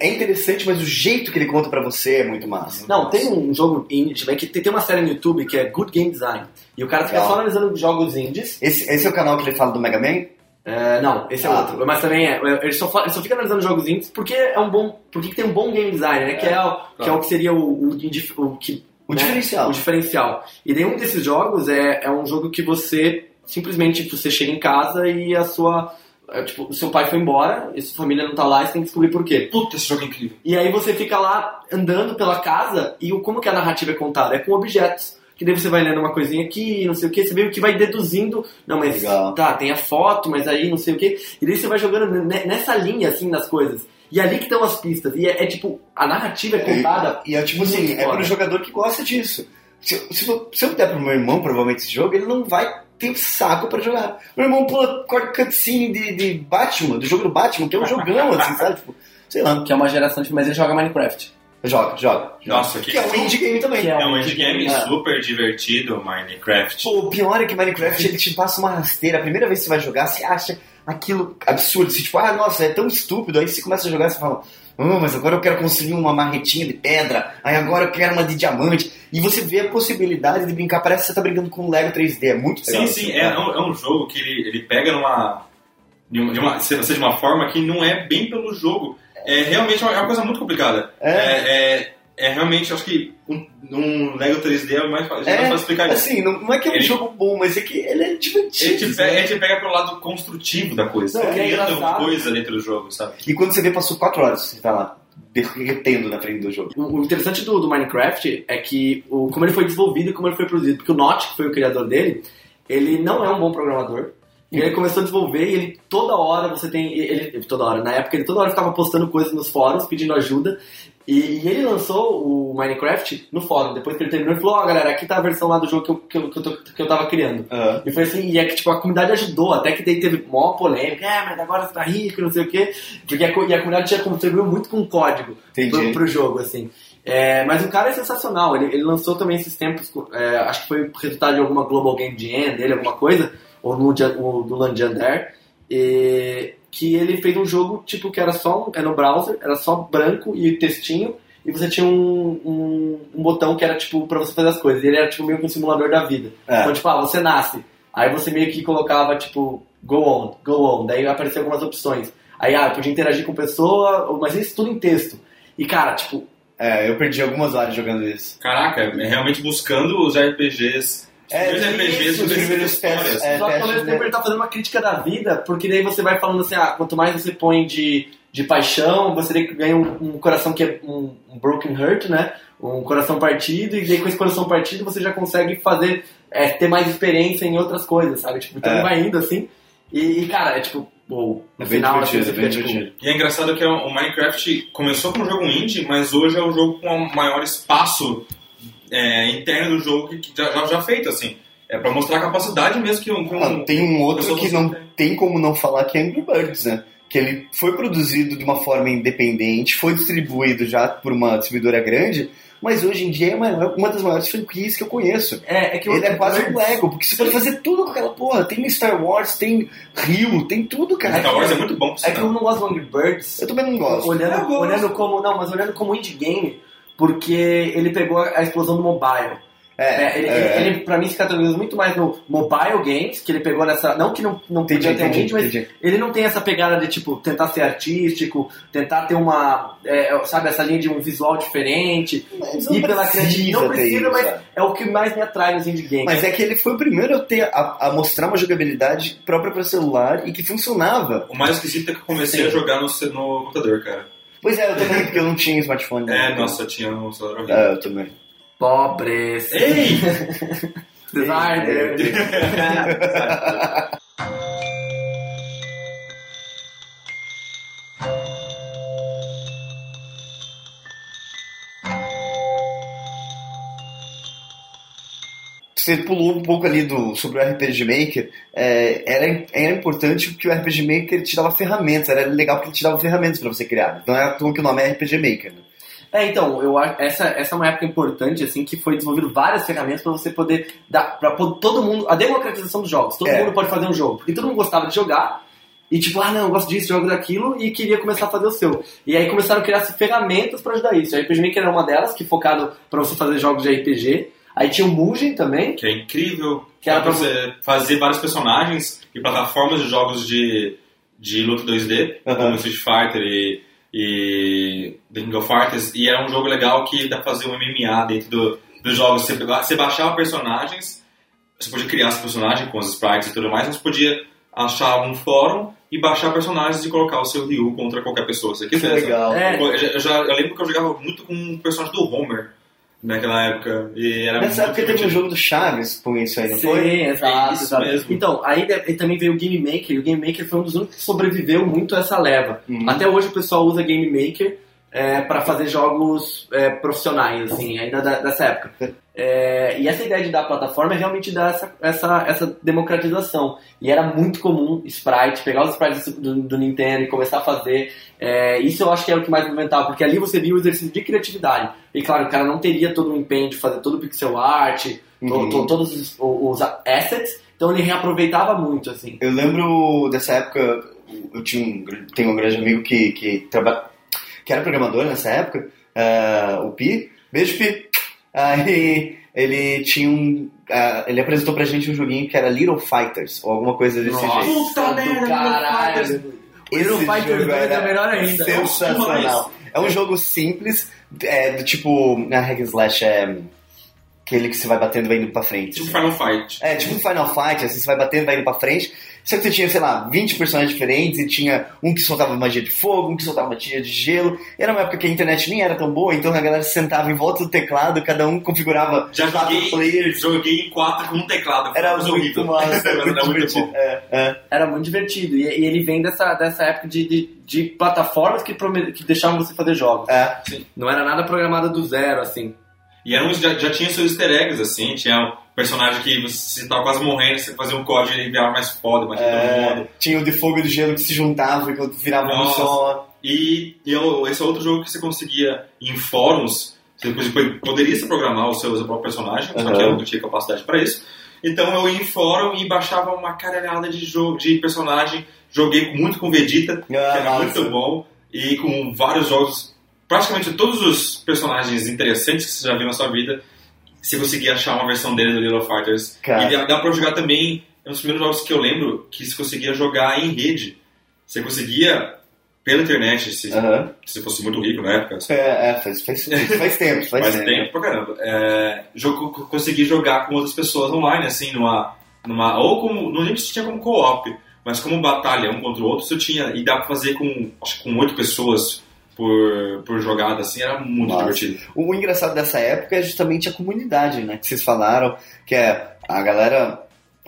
É interessante, mas o jeito que ele conta pra você é muito massa. Não, tem um jogo indie que tem, tem uma série no YouTube que é Good Game Design. E o cara fica Legal. só analisando jogos indies. Esse, esse é o canal que ele fala do Mega Man? É, não, esse é Ah. outro. Mas também é. Ele só, ele só fica analisando jogos indies porque é um bom. Porque tem um bom game design, né? Que, é, o, que é o que seria o, o, indie- o que O né? diferencial. O diferencial. E nenhum desses jogos é, é um jogo que você simplesmente você chega em casa e a sua. É, Tipo, o seu pai foi embora, e sua família não tá lá e você tem que descobrir por quê. Puta, esse jogo é incrível. E aí você fica lá andando pela casa e o, como que a narrativa é contada? É com objetos. Que daí você vai lendo uma coisinha aqui, não sei o que, você meio que vai deduzindo. Não, mas Legal. tá, tem a foto, mas aí não sei o que. E daí você vai jogando ne- nessa linha, assim, das coisas. E ali que estão as pistas. E é, é tipo, a narrativa é contada. E é tipo assim, é foda. pro jogador que gosta disso. Se, se, eu- se eu der pro meu irmão, provavelmente, esse jogo, ele não vai ter saco pra jogar. Meu irmão pula cutscene de, de Batman, do jogo do Batman, que é um jogão, assim, sabe? Tipo, sei lá. Que é uma geração de. Mas ele joga Minecraft. Joga, joga. Nossa, que, Que é um indie game também. Que é um indie game É. super divertido, Minecraft. Pô, o pior é que Minecraft ele te passa uma rasteira. A primeira vez que você vai jogar, você acha aquilo absurdo. Você, tipo, ah, nossa, é tão estúpido. Aí você começa a jogar e você fala, ah, mas agora eu quero construir uma marretinha de pedra. Aí agora eu quero uma de diamante. E você vê a possibilidade de brincar. Parece que você tá brincando com um Lego 3D. É muito legal. Sim, sim, é, cara. um, é um jogo que ele, ele pega numa. De uma, de uma, de uma forma que não é bem pelo jogo. É realmente uma, é uma coisa muito complicada. É. é, é realmente, acho que um, um Lego 3D é mais fácil É, explicar isso. Assim, não, não é que é um Ele- jogo bom, mas é que ele é divertido. Ele te, pega, ele te pega pelo lado construtivo da coisa. Não, Você que é coisa dentro do jogo, sabe? E quando você vê, passou 4 horas, você tá lá, derretendo na frente do jogo. O o interessante do, do Minecraft é que o, como ele foi desenvolvido e como ele foi produzido. Porque o Notch, que foi o criador dele, ele não é um bom programador. E ele começou a desenvolver e ele toda hora você tem. Ele, toda hora, na época ele toda hora ficava postando coisas nos fóruns, pedindo ajuda. E, e ele lançou o Minecraft no fórum. Depois que ele terminou, ele falou: Ó, galera, aqui tá a versão lá do jogo que eu, que eu, que eu, tô- que eu tava criando. Ah, E foi assim, e é que tipo, a comunidade ajudou, até que daí teve maior polêmica, é, mas agora você tá rico, não sei o quê. Porque a, e a comunidade já contribuiu muito com o código pro, pro jogo, assim. É, mas o cara é sensacional, ele, ele lançou também esses tempos, é, acho que foi resultado de alguma Global Game Jam dele, alguma coisa, ou no ou do Lanjander, e que ele fez um jogo tipo que era só um- era no browser, era só branco e textinho, e você tinha um, um, um botão que era tipo pra você fazer as coisas, e ele era tipo meio que um simulador da vida. É. Então, tipo, ah, você nasce. Aí você meio que colocava, tipo, go on, go on. Daí apareciam algumas opções. Aí, ah, eu podia interagir com pessoa, mas isso tudo em texto. E, cara, tipo, É, eu perdi algumas horas jogando isso. Caraca, é realmente buscando os RPGs. É, RPGs os com primeiros histórias. testes, é. só que ao mesmo tempo ele tá fazendo uma crítica da vida, porque daí você vai falando assim, ah, quanto mais você põe de, de paixão, você ganha um, um coração que é um, um broken heart, né? Um coração partido, e daí com esse coração partido você já consegue fazer, é, ter mais experiência em outras coisas, sabe? Tipo, então É. vai indo assim, e, e, cara, é tipo, uou, no É bem final assim, divertido, você é bem fica, tipo, divertido. E é engraçado que o Minecraft começou como um jogo indie, mas hoje é o jogo com o maior espaço é, interno do jogo que já, já, já feito, assim. É pra mostrar a capacidade mesmo que um. que um- Ah, tem um outro que não não tem como não falar que é Angry Birds, né? Que ele foi produzido de uma forma independente, foi distribuído já por uma distribuidora grande, mas hoje em dia é a maior- uma das maiores franquias que eu conheço. É, é que o Ele é quase um Lego, porque você pode fazer tudo com aquela porra. Tem Star Wars, tem Rio, tem tudo, cara. Star Wars é muito bom, É que eu não gosto do Angry Birds, Eu também não gosto. olhando, Eu gosto. olhando como. Não, mas olhando como indie game, porque ele pegou a explosão do mobile. É, ele, é. ele, pra mim, se categoriza muito mais no mobile games, que ele pegou nessa. Não que não, não Entendi, podia ter entendi, mas entendi. ele não tem essa pegada de, tipo, tentar ser artístico, tentar ter uma. é, sabe, essa linha de um visual diferente. Mas E pela criatividade. Não precisa, isso, mas é o que mais me atrai nos indie games. Mas é que ele foi o primeiro a, ter, a, a mostrar uma jogabilidade própria para celular e que funcionava. O mais esquisito é que eu comecei Sim. a jogar no, no computador, cara. Pois é, eu também, porque eu não tinha smartphone. né? É, nossa, tinha um celular horrível. É, eu também. Pobres. Ei! Designer. Você pulou um pouco ali do, sobre o RPG Maker. É, era, era importante porque o RPG Maker te dava ferramentas. Era legal porque ele te dava ferramentas para você criar. Então é à toa que o nome é RPG Maker. Né? É, então, eu essa essa é uma época importante assim que foi desenvolvido várias ferramentas para você poder dar para todo mundo a democratização dos jogos. Todo É. mundo pode fazer um jogo, porque todo mundo gostava de jogar e tipo, ah, não, eu gosto disso, jogo daquilo e queria começar a fazer o seu. E aí começaram a criar ferramentas para ajudar isso. A RPG Maker era uma delas que focado para você fazer jogos de RPG. Aí tinha o Mugen também, Que é incrível. Que era pra você fazer vários personagens e plataformas de jogos de, de luta 2D, Aham. como Street Fighter e, e The King of Fighters. E é um jogo legal que dá pra fazer um MMA dentro do, dos jogos, você, você baixava personagens, você podia criar esse personagem com os sprites e tudo mais, mas você podia achar um fórum e baixar personagens e colocar o seu Ryu contra qualquer pessoa se você Que quisesse. legal. É. Eu, já- eu já, eu lembro que eu jogava muito com o personagem do Homer naquela época. E era Nessa muito época teve um jogo do Chaves com isso aí, não Sim, foi? exato, Isso exato. mesmo. Então, aí também veio o Game Maker, e o Game Maker foi um dos únicos que sobreviveu muito a essa leva. Uhum. Até hoje o pessoal usa Game Maker é, para fazer jogos é, profissionais, assim, ainda da- dessa época. É, e essa ideia de dar plataforma é realmente dar essa, essa, essa democratização. E era muito comum sprite, pegar os sprites do, do Nintendo e começar a fazer. É, isso eu acho que é o que mais movimentava, porque ali você viu o exercício de criatividade. E claro, o cara não teria todo o empenho de fazer todo o pixel art, to- Uhum. to- todos os, os assets, então ele reaproveitava muito, assim. Eu lembro dessa época, eu tinha um, tenho um grande amigo que, que, traba, que era programador nessa época, ah, o Pi. Beijo, Pi! Aí ele tinha um. ah, ele apresentou pra gente um joguinho que era Little Fighters, ou alguma coisa desse Nossa, jeito. Puta merda, caralho. Little O Little Esse Fighter jogo 2 é era melhor ainda. Sensacional. É um jogo simples, é, do tipo. Na Hack and Slash é. Aquele que você vai batendo e vai indo pra frente. Tipo Final Fight. É, tipo um Final Fight, assim, você vai batendo, vai indo pra frente. Só que você tinha, sei lá, 20 personagens diferentes e tinha um que soltava magia de fogo, um que soltava magia de gelo. Era uma época que a internet nem era tão boa, então a galera sentava em volta do teclado, cada um configurava Já quatro joguei, players. joguei em 4 com um teclado. Era muito horrível. massa, era muito divertido. bom. É, é. Era muito divertido. E, e ele vem dessa, dessa época de, de, de plataformas que, que deixavam você fazer jogos. é. Não era nada programado do zero, assim. E era um, já, já tinha seus easter eggs, assim. Tinha um personagem que você tava quase morrendo, você fazia um código e ele virava mais foda, mais todo É, mundo. tinha o de fogo e do gelo que se juntavam e virava um Nossa. só. E, e esse é outro jogo que você conseguia em fóruns. Você poderia se programar o seu, o seu próprio personagem, só Uhum. que eu não tinha capacidade para isso. Então eu ia em fórum e baixava uma caralhada de jogo de personagem. Joguei muito com Vegeta, que Ah, era massa. muito bom, e com vários jogos. Praticamente todos os personagens interessantes que você já viu na sua vida, você conseguia achar uma versão dele do Little Fighters. Cara. E dá, pra jogar também, é um dos primeiros jogos que eu lembro que você conseguia jogar em rede. Você conseguia, pela internet, se, Aham. se fosse muito rico na época, É, é, faz, faz, faz tempo, faz, faz tempo. tempo pra caramba. É, jogo, consegui jogar com outras pessoas online, assim, numa. numa ou como. Não lembro se tinha como co-op, mas como batalha um contra o outro, isso tinha. E dá pra fazer com. Acho que com oito pessoas por, por jogada, assim, era muito Nossa. divertido. O engraçado dessa época é justamente a comunidade, né? Que vocês falaram, que é a galera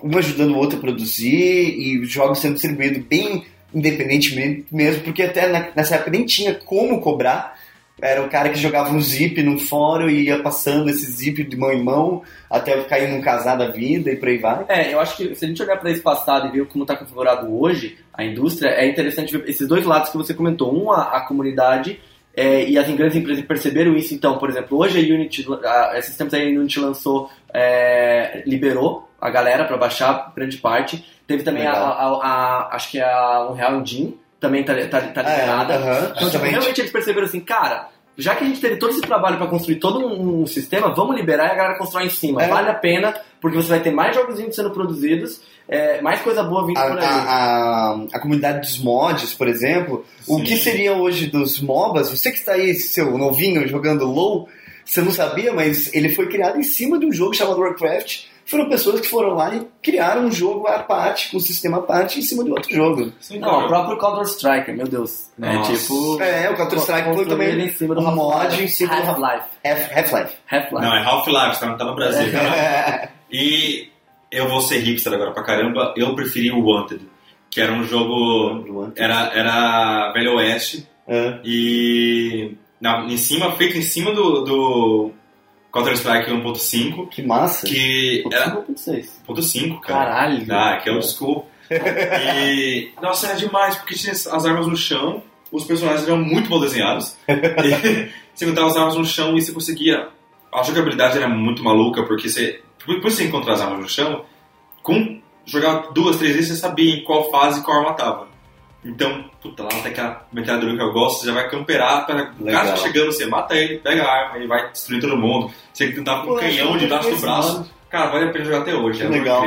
um ajudando o outro a produzir e os jogos sendo distribuídos bem independentemente mesmo, porque até na- nessa época nem tinha como cobrar. Era o cara que jogava um zip num fórum e ia passando esse zip de mão em mão até cair num casar da vida e por aí vai. É, eu acho que se a gente olhar para esse passado e ver como está configurado hoje a indústria, é interessante ver esses dois lados que você comentou. Um, a, a comunidade é, e as grandes empresas perceberam isso. Então, por exemplo, hoje a Unity, a, esses tempos aí a Unity lançou, é, liberou a galera para baixar grande parte. Teve também a, a- a- acho que é a Unreal Engine, também tá, tá, tá É, liberada. aham, Então, tipo, realmente eles perceberam assim, cara, já que a gente teve todo esse trabalho para construir todo um, um sistema, vamos liberar e a galera constrói em cima. É. Vale a pena, porque você vai ter mais jogos sendo produzidos, é, mais coisa boa vindo A, por aí. a, a, a comunidade dos mods, por exemplo, o Sim. que seria hoje dos MOBAs? Você que está aí, seu novinho, jogando LOL, você não sabia, mas ele foi criado em cima de um jogo chamado Warcraft. Foram pessoas que foram lá e criaram um jogo à parte, com um sistema à parte, em cima de outro jogo. Sim, Não, o próprio Counter-Strike, meu Deus. É Nossa. tipo. É, o Counter-Strike foi também em cima do um mod Half-Life. em cima do Half-Life. Half- Half-Life. Half-Life. Não, é Half-Life, tá, tá no Brasil. É. E eu vou ser hipster agora pra caramba, eu preferi o Wanted, que era um jogo. Era, era Velho Oeste, É. e na, em cima, feito em cima do, do Counter-Strike 1.5, Que massa. que era 5.6. 1.5, cara. Caralho. Ah, que é old school. E, nossa, era demais, porque tinha as armas no chão, os personagens eram muito mal desenhados. E você encontrava as armas no chão e você conseguia. A jogabilidade era muito maluca, porque você. Por por você encontrar as armas no chão, com jogar duas, três vezes, você sabia em qual fase qual arma tava. Então, puta, lá tem aquela metralhadora que eu gosto, você já vai camperar, o Legal. cara tá chegando, você mata ele, pega a arma e vai destruir todo mundo. Você tentar com um canhão que debaixo do braço. esse Cara, vale a pena jogar até hoje. Que é legal.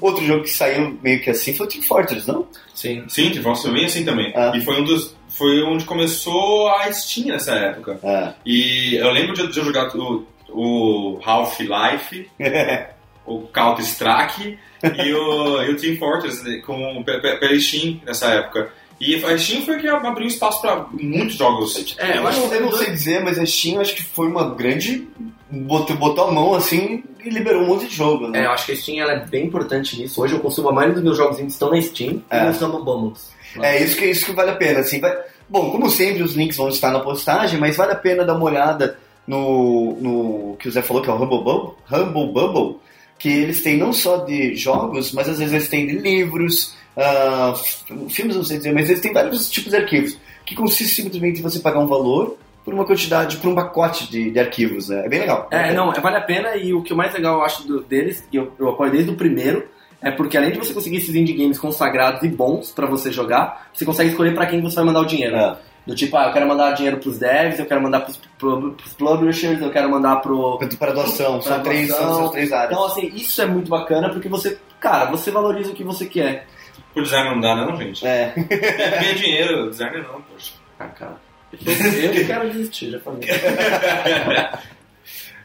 Outro jogo que saiu meio que assim foi o Team Fortress, não? Sim. Sim, Team Fortress foi bem assim também. Ah. E foi um dos. Foi onde começou a Steam nessa época. É. E eu lembro de, de eu jogar o, o Half-Life, o Counter-Strike e o, e o Team Fortress né, com, pela Steam nessa época. E a Steam foi que abriu espaço para muitos jogos. É, eu acho não, que eu não sei dizer, mas a Steam acho que foi uma grande. Botou, botou a mão assim e liberou um monte de jogo, É, né? eu acho que a Steam ela é bem importante nisso. Hoje eu consumo a maioria dos meus jogos indies estão na Steam É. e nos Humble Bundles. É, isso que, isso que vale a pena. Assim, vai... Bom, como sempre, os links vão estar na postagem, mas vale a pena dar uma olhada no, no que o Zé falou, que é o Humble Bubble, Humble Bubble, que eles têm não só de jogos, mas às vezes eles têm de livros, f- filmes, não sei dizer, mas eles têm vários tipos de arquivos, que consiste simplesmente em você pagar um valor por uma quantidade, por um pacote de, de arquivos, né? É bem legal. É, não, é, vale a pena e o que o mais legal eu acho do- deles, e eu, eu apoio desde o primeiro, é porque além de você conseguir esses indie games consagrados e bons pra você jogar, você consegue escolher pra quem você vai mandar o dinheiro. É. Do tipo, ah, eu quero mandar dinheiro pros devs, eu quero mandar pros, pro, pros publishers, eu quero mandar pro. Para doação, são pra três, doação. são três áreas. Então, assim, isso é muito bacana porque você, cara, você valoriza o que você quer. Pro designer não dá, não, gente. É. Ganha dinheiro, designer não, poxa. Ah, cara. Eu quero desistir, já falei.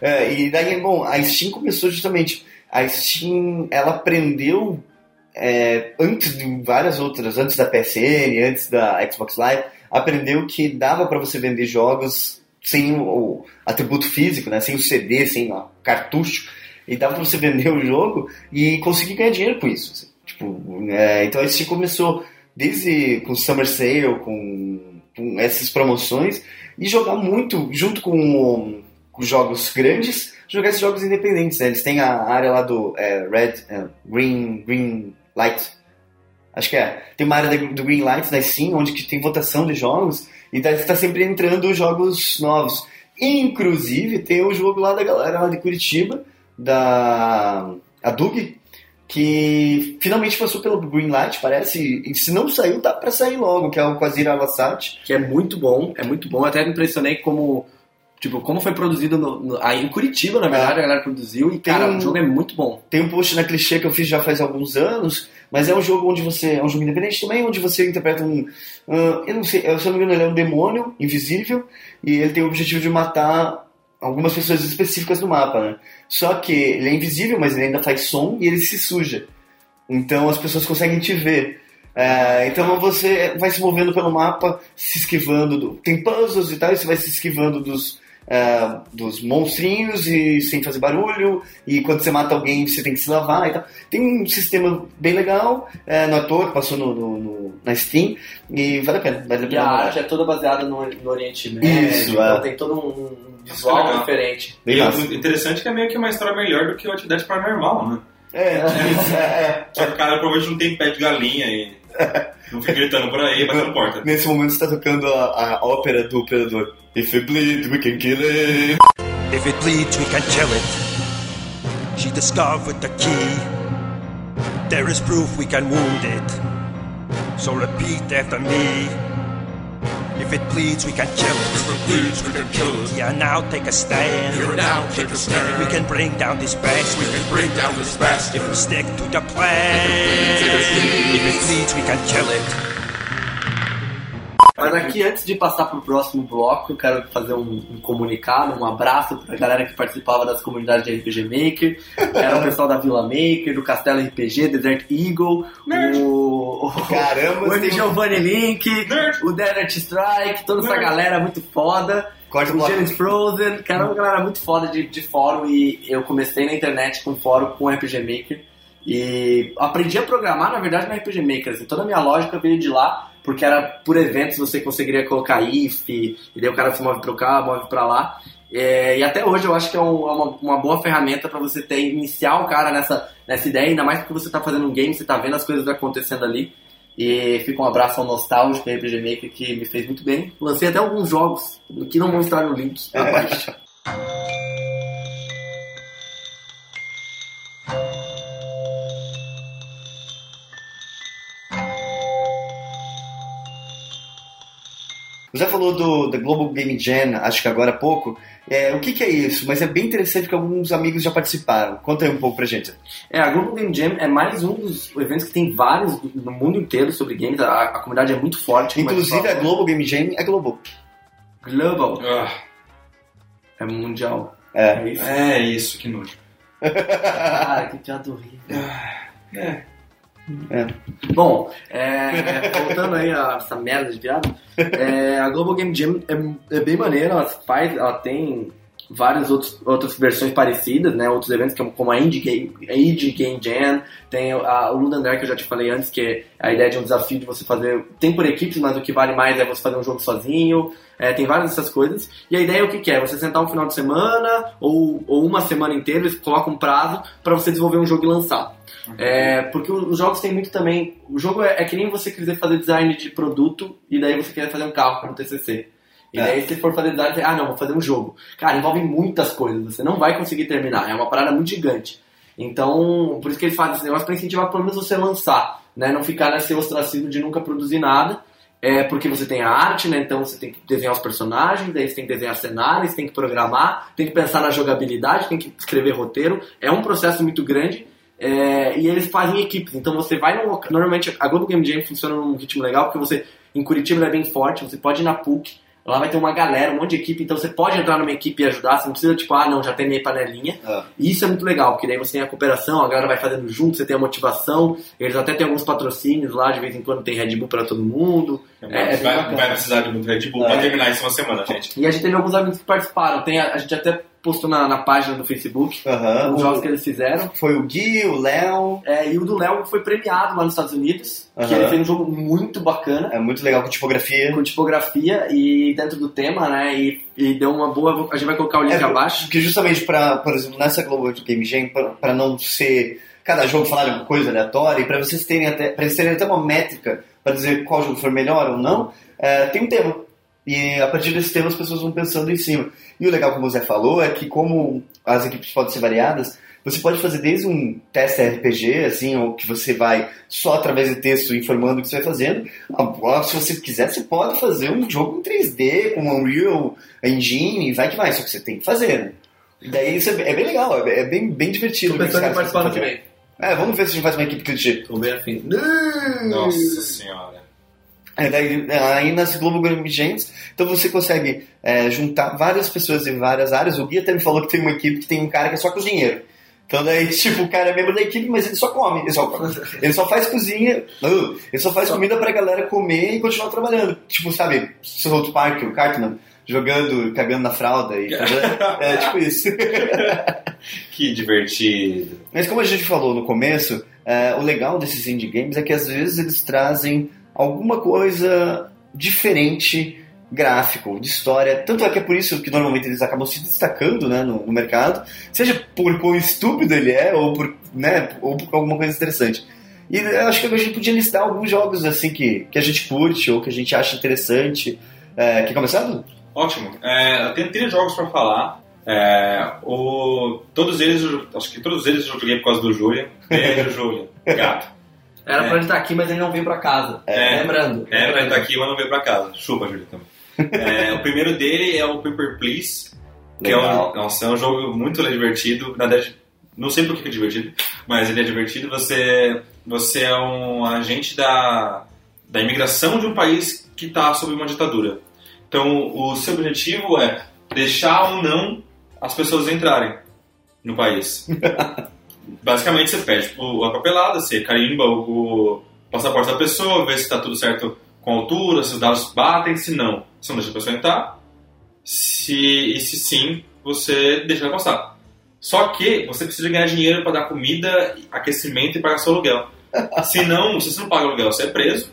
É, e daí, bom, a Steam começou justamente. A Steam, ela aprendeu é, antes de várias outras, antes da PSN, antes da Xbox Live, aprendeu que dava para você vender jogos sem o, o atributo físico, né, sem o CD, sem o cartucho, e dava para você vender o jogo e conseguir ganhar dinheiro com isso. Tipo, é, então a Steam começou desde com Summer Sale, com, com essas promoções, e jogar muito junto com com jogos grandes, jogar esses jogos independentes. né? Eles têm a área lá do é, Red, é, Green, Green Light. Acho que é. Tem uma área do Green Light da Steam, onde que tem votação de jogos, e está sempre entrando jogos novos. Inclusive, tem o jogo lá da galera lá de Curitiba, da a que finalmente passou pelo Green Light, parece, e se não saiu, dá pra sair logo, que é o Quasir Avasat. que é muito bom, é muito bom. Até me impressionei como, tipo, como foi produzido no, no- aí em Curitiba, na verdade, a galera produziu e, cara, Tem um- o jogo é muito bom. Tem um post na clichê que eu fiz já faz alguns anos, mas é um jogo onde você. É um jogo independente também, onde você interpreta um. ah, eu não sei, se eu não me engano, ele é um demônio invisível e ele tem o objetivo de matar algumas pessoas específicas no mapa, né? Só que ele é invisível, mas ele ainda faz som e ele se suja. Então as pessoas conseguem te ver. É, então você vai se movendo pelo mapa, se esquivando. Do... Tem puzzles e tal, e você vai se esquivando dos, é, dos monstrinhos e sem fazer barulho. E quando você mata alguém, você tem que se lavar e tal. Tem um sistema bem legal, é, no ator, passou no, no- no- na Steam, e vale a pena. Vale a E pena a dar uma arte é toda baseada no, no Oriente Médio, Isso, então é. tem todo um visual Legal. diferente. Bem e interessante é que é meio que uma história melhor do que o Atividade Paranormal, né? É, é, é. Só que o cara provavelmente não tem pé de galinha e não fica gritando por aí, batendo porta. Nesse momento está tocando a, a ópera do Predador. If it bleed, we can kill it. If it bleeds, we can kill it. She discovered the key. There is proof we can wound it. So repeat after me. If it bleeds, we can kill it. If it bleeds, we can kill it. Yeah, now take a stand. Here now, take a stand. We can bring down this bastard. We can bring down this bastard. If we stick to the plan. If it bleeds, we can kill it. Mas aqui, antes de passar pro próximo bloco, eu quero fazer um, um comunicado, um abraço pra galera que participava das comunidades de RPG Maker. Era o pessoal da Vila Maker, do Castelo RPG, Desert Eagle, o, o, Caramba, o. Giovanni Link, Nerd. o Desert Strike, toda essa Nerd. galera muito foda. Corta o O bloco. James Frozen, que era uma galera muito foda de, de fórum e eu comecei na internet com fórum com RPG Maker e aprendi a programar, na verdade, no RPG Maker. Assim, toda a minha lógica veio de lá, porque era por eventos você conseguiria colocar if, e daí o cara se move pra cá, move pra lá. É, e até hoje eu acho que é, um- é uma, uma boa ferramenta pra você ter, iniciar o cara nessa, nessa ideia, ainda mais porque você tá fazendo um game, você tá vendo as coisas acontecendo ali. E fica um abraço ao Nostálgico RPG Maker que me fez muito bem. Lancei até alguns jogos, que não vão estar no link abaixo. O Zé falou do da Global Game Jam, acho que agora há pouco. É, o que, que é isso? Mas é bem interessante que alguns amigos já participaram. Conta aí um pouco pra gente. É, a Global Game Jam é mais um dos eventos que tem vários no mundo inteiro sobre games. A, a comunidade é muito forte. Inclusive, a. Global Game Jam é global. Global Ah, é mundial. É isso. É isso, que nojo. Cara, que piada horrível. É. Bom, é, voltando aí a essa merda de piada, é, a Global Game Jam é, é bem maneira, ela faz, ela tem várias outros, outras versões parecidas, né? Outros eventos como, como a Indie Game, Indie Game Jam, tem a, o Ludendare que eu já te falei antes, que é a ideia de um desafio de você fazer. Tem por equipes, mas o que vale mais é você fazer um jogo sozinho. É, tem várias dessas coisas. E a ideia é o que, que é? Você sentar um final de semana ou, ou uma semana inteira, eles colocam um prazo para você desenvolver um jogo e lançar. É, porque o- os jogos tem muito também. O jogo é, é que nem você quiser fazer design de produto e daí você quer fazer um carro como TCC. E É. daí se for fazer design, você, ah não, vou fazer um jogo. Cara, envolve muitas coisas, você não vai conseguir terminar, é uma parada muito gigante. Então, por isso que eles fazem esse negócio para incentivar pelo menos você lançar, né? Não ficar nesse ostracismo de nunca produzir nada. É porque você tem a arte, né? Então você tem que desenhar os personagens, daí você tem que desenhar cenários, tem que programar, tem que pensar na jogabilidade, tem que escrever roteiro. É um processo muito grande. é, e eles fazem equipes. Então você vai num local. Normalmente a Global Game Jam funciona num ritmo legal, porque você. Em Curitiba ela é bem forte, você pode ir na PUC, lá vai ter uma galera, um monte de equipe, então você pode entrar numa equipe e ajudar, você não precisa, tipo, ah, não, já tem minha panelinha. Ah. E isso é muito legal, porque daí você tem a cooperação, a galera vai fazendo junto, você tem a motivação, eles até tem alguns patrocínios lá, de vez em quando tem Red Bull pra todo mundo. É, é bem vai, vai precisar de muito Red Bull É. pra terminar isso uma semana, gente. E a gente teve alguns amigos que participaram, tem a, a gente até postou na, na página do Facebook Aham. os jogos que eles fizeram. Foi o Gui, o Léo. É, e o do Léo foi premiado lá nos Estados Unidos, que Aham. ele fez um jogo muito bacana. É muito legal com tipografia. com tipografia e dentro do tema, né? E, e deu uma boa. A gente vai colocar o link É, abaixo. Porque justamente pra, por exemplo, nessa Global Game Jam, pra, pra não ser cada jogo falar de uma coisa aleatória, e pra vocês terem até, pra eles terem até uma métrica pra dizer qual jogo for melhor ou não, é, tem um tema. E a partir desse tema as pessoas vão pensando em cima. E o legal, como o Zé falou, é que como as equipes podem ser variadas, você pode fazer desde um teste RPG, assim, ou que você vai só através de texto informando o que você vai fazendo. Agora, se você quiser, você pode fazer um jogo em 3D, com Unreal Engine, e vai que vai, só que você tem que fazer, né? E daí isso é, é bem legal, é, é bem, bem divertido. Tô pensando em participar no que fazendo. vem. É, vamos ver se a gente faz uma equipe clichê. Tô bem afim. Nossa senhora. É, daí, aí nas Global Game Jams, então você consegue é, juntar várias pessoas em várias áreas. O Gui até me falou que tem uma equipe que tem um cara que é só cozinheiro. Então daí, tipo, o cara é membro da equipe, mas ele só come, ele só, ele só faz cozinha, uh, ele só faz comida pra galera comer e continuar trabalhando. Tipo, sabe, South Park, o Cartman, jogando, cagando na fralda e é tipo isso. Que divertido. Mas como a gente falou no começo, é, o legal desses indie games é que às vezes eles trazem alguma coisa diferente gráfico, de história. Tanto é que é por isso que normalmente eles acabam se destacando né, no, no mercado, seja por quão estúpido ele é ou por, né, ou por alguma coisa interessante. E eu acho que a gente podia listar alguns jogos assim que, que a gente curte ou que a gente acha interessante. É, quer começar? Ótimo. É, eu tenho três jogos pra falar. É, o, todos eles, acho que todos eles eu joguei por causa do Julian. Beijo, Julian. Gato. Era É. pra ele estar aqui, mas ele não veio pra casa. É. Lembrando. É, pra ele tá aqui, mas não veio pra casa. Chupa, Julian, também. É, o primeiro dele é o Paper Please, que é um, nossa, é um jogo muito divertido. Na verdade, não sei por que é divertido, mas ele é divertido. Você, você é um agente da, da imigração de um país que está sob uma ditadura. Então, o seu objetivo é deixar ou não as pessoas entrarem no país. Basicamente, você pede tipo, a papelada, você carimba o, passaporte da pessoa, vê se está tudo certo com a altura, se os dados batem, se não, você não deixa a pessoa entrar. Se, e se sim, você deixa ela passar. Só que você precisa ganhar dinheiro para dar comida, aquecimento e pagar seu aluguel. Se não, se você não paga aluguel, você é preso.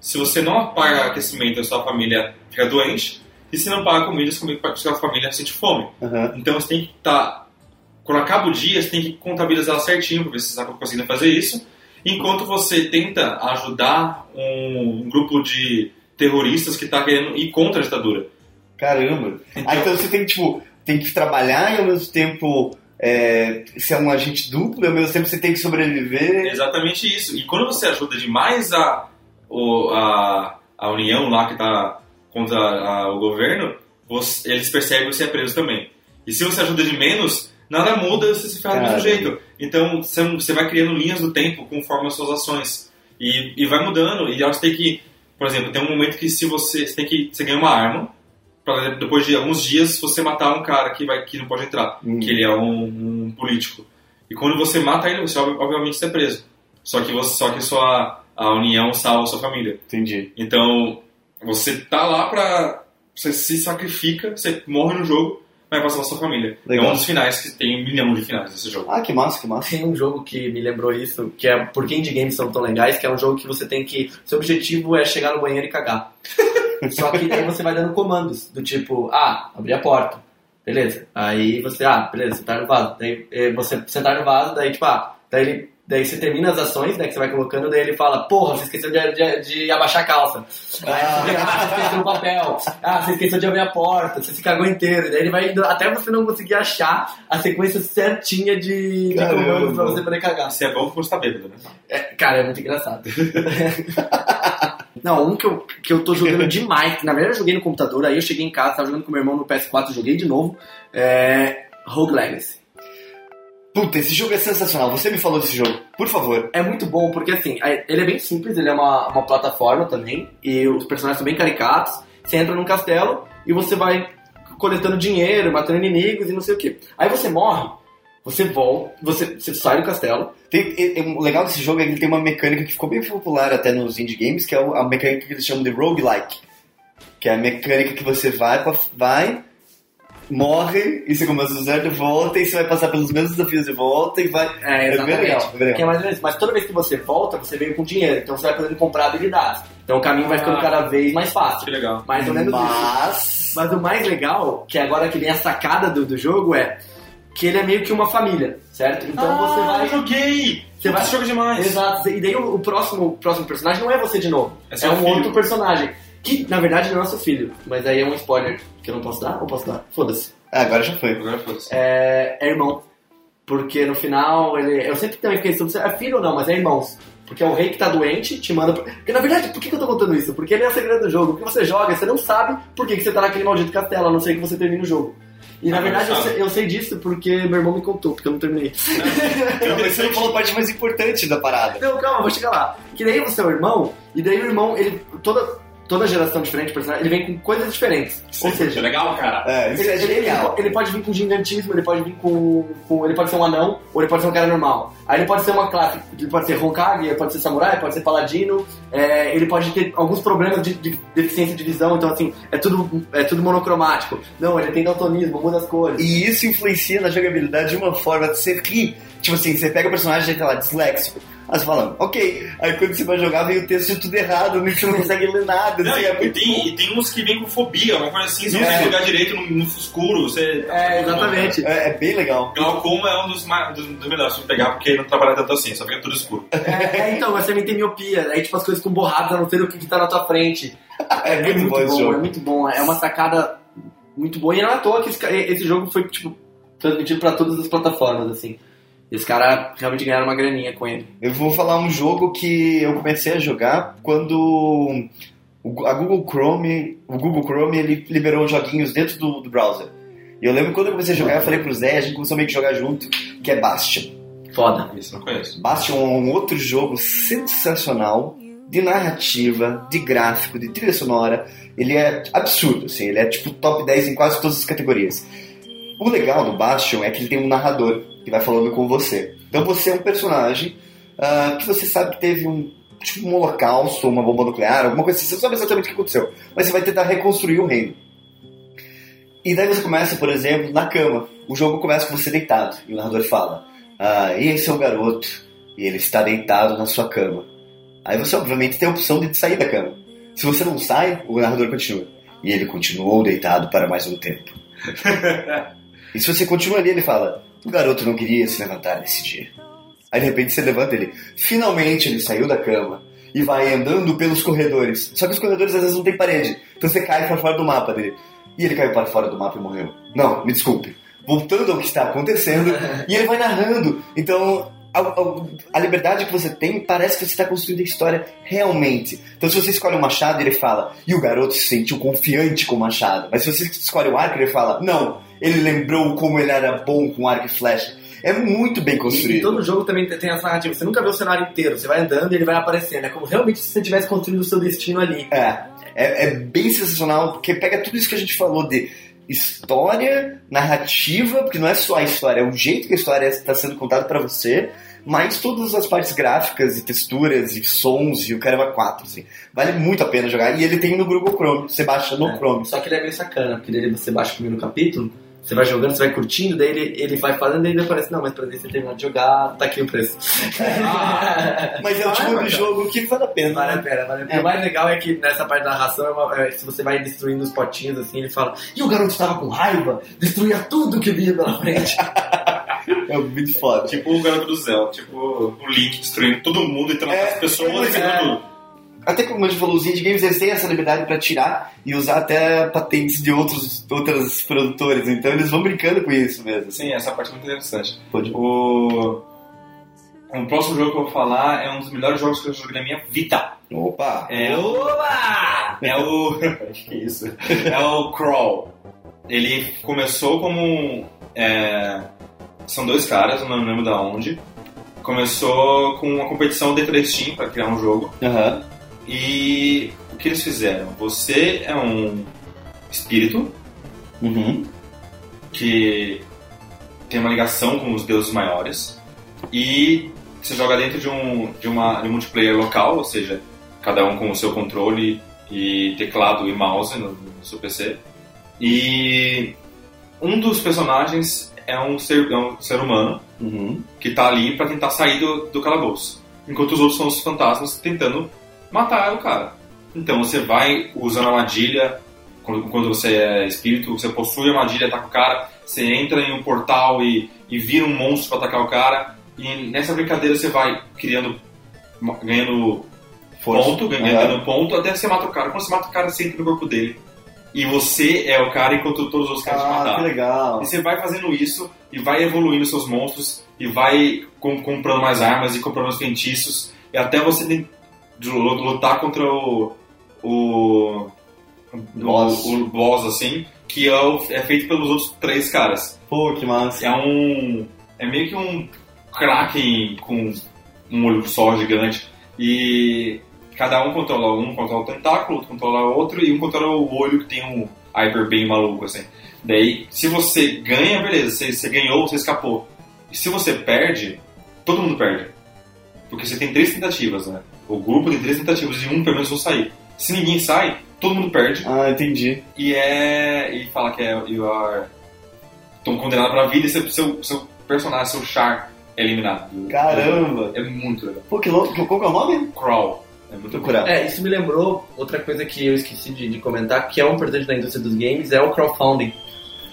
Se você não paga aquecimento, a sua família fica doente. E se não paga comida, a sua família sente fome. Aham. Então você tem que estar. Quando acaba o dia, você tem que contabilizar certinho para ver se você está conseguindo fazer isso. Enquanto você tenta ajudar um, um grupo de terroristas que está querendo ir contra a ditadura. Caramba. Então- Ah, então você tem que, tipo, tem que trabalhar e ao mesmo tempo é, ser um agente duplo, e ao mesmo tempo você tem que sobreviver. Exatamente isso. E quando você ajuda demais a, a, a União lá que está contra a- o governo, você- eles percebem que você é preso também. E se você ajuda de menos, nada muda, você se ferra do mesmo jeito. Então você, vai criando linhas do tempo conforme as suas ações. E, e vai mudando. E elas têm que. Por exemplo, tem um momento que se você, você tem que. Você ganha uma arma pra depois de alguns dias você matar um cara que, vai, que não pode entrar, Hum. que ele é um, um político. E quando você mata ele, você ob- obviamente você é preso. Só que, você, só que sua, a união salva a sua família. Entendi. Então, você tá lá pra. Você se sacrifica, você morre no jogo, vai salvar a sua família. Legal. É um dos finais que tem um milhão de finais nesse jogo. Ah, que massa, que massa. Tem um jogo que me lembrou isso, que é Por que Indie Games são tão legais, que é um jogo que você tem que. Seu objetivo é chegar no banheiro e cagar. Só que daí você vai dando comandos, do tipo, ah, abrir a porta. Beleza. Aí você, ah, beleza, sentar no vaso. Daí eh, você sentar no vaso, daí tipo, ah, daí ele. Daí você termina as ações, né, que você vai colocando, daí ele fala, porra, você esqueceu de, de- de abaixar a calça. Fica, ah, você esqueceu o papel. Ah, você esqueceu de abrir a porta, você se cagou inteiro. Daí ele vai indo até você não conseguir achar a sequência certinha de, de comandos pra você poder cagar. Isso é bom porque você tá bêbado, né? É, cara, é muito engraçado. Não, um que eu, que eu tô jogando demais, que na verdade eu joguei no computador, aí eu cheguei em casa, tava jogando com meu irmão no PS4, joguei de novo, é Rogue Legacy. Puta, esse jogo é sensacional. Você me falou desse jogo. Por favor. É muito bom, porque assim, é- ele é bem simples, ele é uma, uma plataforma também, e os personagens são bem caricatos, você entra num castelo e você vai coletando dinheiro, matando inimigos e não sei o que. Aí você morre, você volta, você, você sai do castelo, Tem, é- é- o legal desse jogo é que ele tem uma mecânica que ficou bem popular até nos indie games, que é a mecânica que eles chamam de roguelike. Que é a mecânica que você vai, pra- vai morre, e você começa do zero de volta, e você vai passar pelos mesmos desafios de volta, e vai... É, bem exatamente. legal, é bem legal. Que é mais ou menos. Mas toda vez que você volta, você veio com dinheiro. Então você vai podendo comprar habilidades. Então o caminho vai ficando Ah. cada vez mais fácil. Que legal. Mais ou menos isso. Mas... Mas o mais legal, que agora que vem a sacada do, do jogo, é que ele é meio que uma família, certo? Então você Ah, vai. joguei! Você vai- Esse jogo é demais. Exato. E daí o, o próximo, o próximo personagem não é você de novo. É É, um filho. outro personagem. Que na verdade não é seu filho. Mas aí é um spoiler que eu não posso dar? Ou posso dar? Foda-se. Ah, agora já foi. Agora foda-se. é, é irmão. Porque no final, ele. Eu sempre também fiquei sobre se é filho ou não, mas é irmãos. Porque é o rei que tá doente, te manda. Porque na verdade, por que que eu tô contando isso? Porque ele é o segredo do jogo. Porque você joga, você não sabe por que, que você tá naquele maldito castelo, a não ser que você termine o jogo. E na Ah, verdade eu não sei, eu sei disso porque meu irmão me contou, porque eu não terminei. Não, mas você não falou a parte mais importante da parada. Não, calma, vou chegar lá. Que daí você é o irmão, e daí o irmão, ele. Toda, toda geração diferente de personagem, ele vem com coisas diferentes. Ou É seja, legal, cara. É, isso ele, é ele- ele- ele pode vir com gigantismo, ele pode vir com, com- Ele pode ser um anão, ou ele pode ser um cara normal. Aí ele pode ser uma classe. Ele pode ser Hokage, ele pode ser samurai, pode ser paladino. é, ele pode ter alguns problemas de, de deficiência de visão, então assim, é tudo, é tudo monocromático. Não, ele tem daltonismo, muda as cores. E isso influencia na jogabilidade de uma forma que você ri. Tipo assim, você pega o personagem e tá lá, disléxico. Aí você fala, ok. Aí quando você vai jogar, vem o texto de tudo errado, você não consegue ler nada. Não, assim, e, é muito tem, e tem uns que vêm com fobia, uma coisa assim, você não consegue jogar direito no, no escuro, você... É, exatamente. É, é bem legal. Glaucoma é um dos, mais, dos, dos melhores pra pegar, porque não trabalha tanto assim, só fica tudo escuro. É, é, então, mas você também tem miopia. Aí, tipo, as coisas com borradas, a não ser o que que tá na tua frente. É muito bom esse bom, jogo. é muito bom. É uma sacada muito boa. E não é à toa que esse, esse jogo foi, tipo, transmitido pra todas as plataformas, assim. E os caras realmente ganharam uma graninha com ele. Eu vou falar um jogo que eu comecei a jogar quando o- a Google Chrome, o Google Chrome ele liberou joguinhos dentro do, do browser. E eu lembro que quando eu comecei a jogar, eu falei pro Zé, a gente começou meio que jogar junto, que é Bastion. Foda. Isso eu não conheço. Bastion é um outro jogo sensacional de narrativa, de gráfico, de trilha sonora. Ele é absurdo, assim, ele é tipo top 10 em quase todas as categorias. O legal do Bastion é que ele tem um narrador que vai falando com você. Então você é um personagem ah, que você sabe que teve um tipo um holocausto, uma bomba nuclear, alguma coisa assim. Você não sabe exatamente o que aconteceu, mas você vai tentar reconstruir o reino. E daí você começa, por exemplo, na cama. O jogo começa com você deitado e o narrador fala: Ah, e esse é o garoto e ele está deitado na sua cama. Aí você, obviamente, tem a opção de sair da cama. Se você não sai, o narrador continua. E ele continuou deitado para mais um tempo. e se você continua ali, ele fala: O garoto não queria se levantar nesse dia. Aí de repente você levanta ele. Finalmente ele saiu da cama e vai andando pelos corredores. Só que os corredores às vezes não tem parede. Então você cai para fora do mapa dele. E ele caiu para fora do mapa e morreu. Não, me desculpe. Voltando ao que está acontecendo, e ele vai narrando. Então, a, a- a liberdade que você tem parece que você está construindo a história realmente. Então, se você escolhe o machado, ele fala, e o garoto se sentiu confiante com o machado. Mas se você escolhe o arco, ele fala, não, ele lembrou como ele era bom com arco e flecha. É muito bem E, e construído. todo jogo também tem- as narrativas. Você nunca vê o cenário inteiro, você vai andando e ele vai aparecendo. É como realmente se você estivesse construindo o seu destino ali. É, é, é bem sensacional, porque pega tudo isso que a gente falou de história, narrativa, porque não é só a história, é o jeito que a história está sendo contada pra você, mas todas as partes gráficas e texturas e sons e o caramba 4, assim. Vale muito a pena jogar. E ele tem no Google Chrome, você baixa no É. Chrome. Só que ele é meio sacana, porque daí você baixa o primeiro capítulo, você vai jogando, você vai curtindo, daí ele, ele vai fazendo e ele aparece, não, mas pra você terminar de jogar, tá aqui o preço. Mas é o tipo Ah, de jogo que vale a pena. Vale a né? pena, vale a pena. É. O mais legal é que nessa parte da narração, é uma- é, se você vai destruindo os potinhos, assim, ele fala, e o garoto estava com raiva, destruía tudo que via pela frente. É muito foda. Tipo o garoto do Zell, tipo o Link destruindo todo mundo, entrando É, nas pessoas mas e é. tudo. Até como a gente falou, os indie games eles têm essa liberdade pra tirar e usar até patentes de outros outras produtores, então eles vão brincando com isso mesmo. Sim, essa parte é muito interessante. Pode. O... o próximo jogo que eu vou falar é um dos melhores jogos que eu joguei na minha vida. Opa! É o. É o. que isso? É o Crawl. Ele começou como. é, São dois caras, não lembro da onde. Começou com uma competição da Steam para criar um jogo. Aham. E o que eles fizeram? Você é um espírito Uhum. que tem uma ligação com os deuses maiores e você joga dentro de um, de uma, de um multiplayer local, ou seja, cada um com o seu controle e teclado e mouse no, no seu PC. E um dos personagens é um ser, é um ser humano Uhum. que tá ali para tentar sair do, do calabouço, enquanto os outros são os fantasmas tentando matar o cara. Então você vai usando a armadilha, quando, quando você é espírito, você possui a armadilha, ataca o cara, você entra em um portal e, e vira um monstro para atacar o cara, e nessa brincadeira você vai criando, ganhando Força. ponto, ganhando ponto, até você mata o cara. Quando você mata o cara, você entra no corpo dele. E você é o cara enquanto todos os outros querem te Ah, matar. que legal. E você vai fazendo isso e vai evoluindo seus monstros e vai com- comprando mais armas e comprando mais feitiços e até você de lu- lutar contra o o Boss. o, o boss assim que é, o- é feito pelos outros três caras. Pô, que massa. É um é meio que um kraken com um olho só gigante e cada um controla um controla o tentáculo, outro controla o outro e um controla o olho que tem um hyper bem maluco assim. Daí, se você ganha, beleza, você, você ganhou, você escapou. E se você perde, todo mundo perde. Porque você tem três tentativas, né? O grupo tem três tentativas e um pelo menos vai sair. Se ninguém sai, todo mundo perde Ah, entendi. e é. E fala que é. You are. Estão condenados pra vida e seu, seu, seu personagem, seu char é eliminado. Caramba. É muito legal. Pô, que louco. Qual que é o nome? Crawl. É muito. Procurar. É, isso me lembrou outra coisa que eu esqueci de, de comentar, que é um importante da indústria dos games, é o crowdfunding.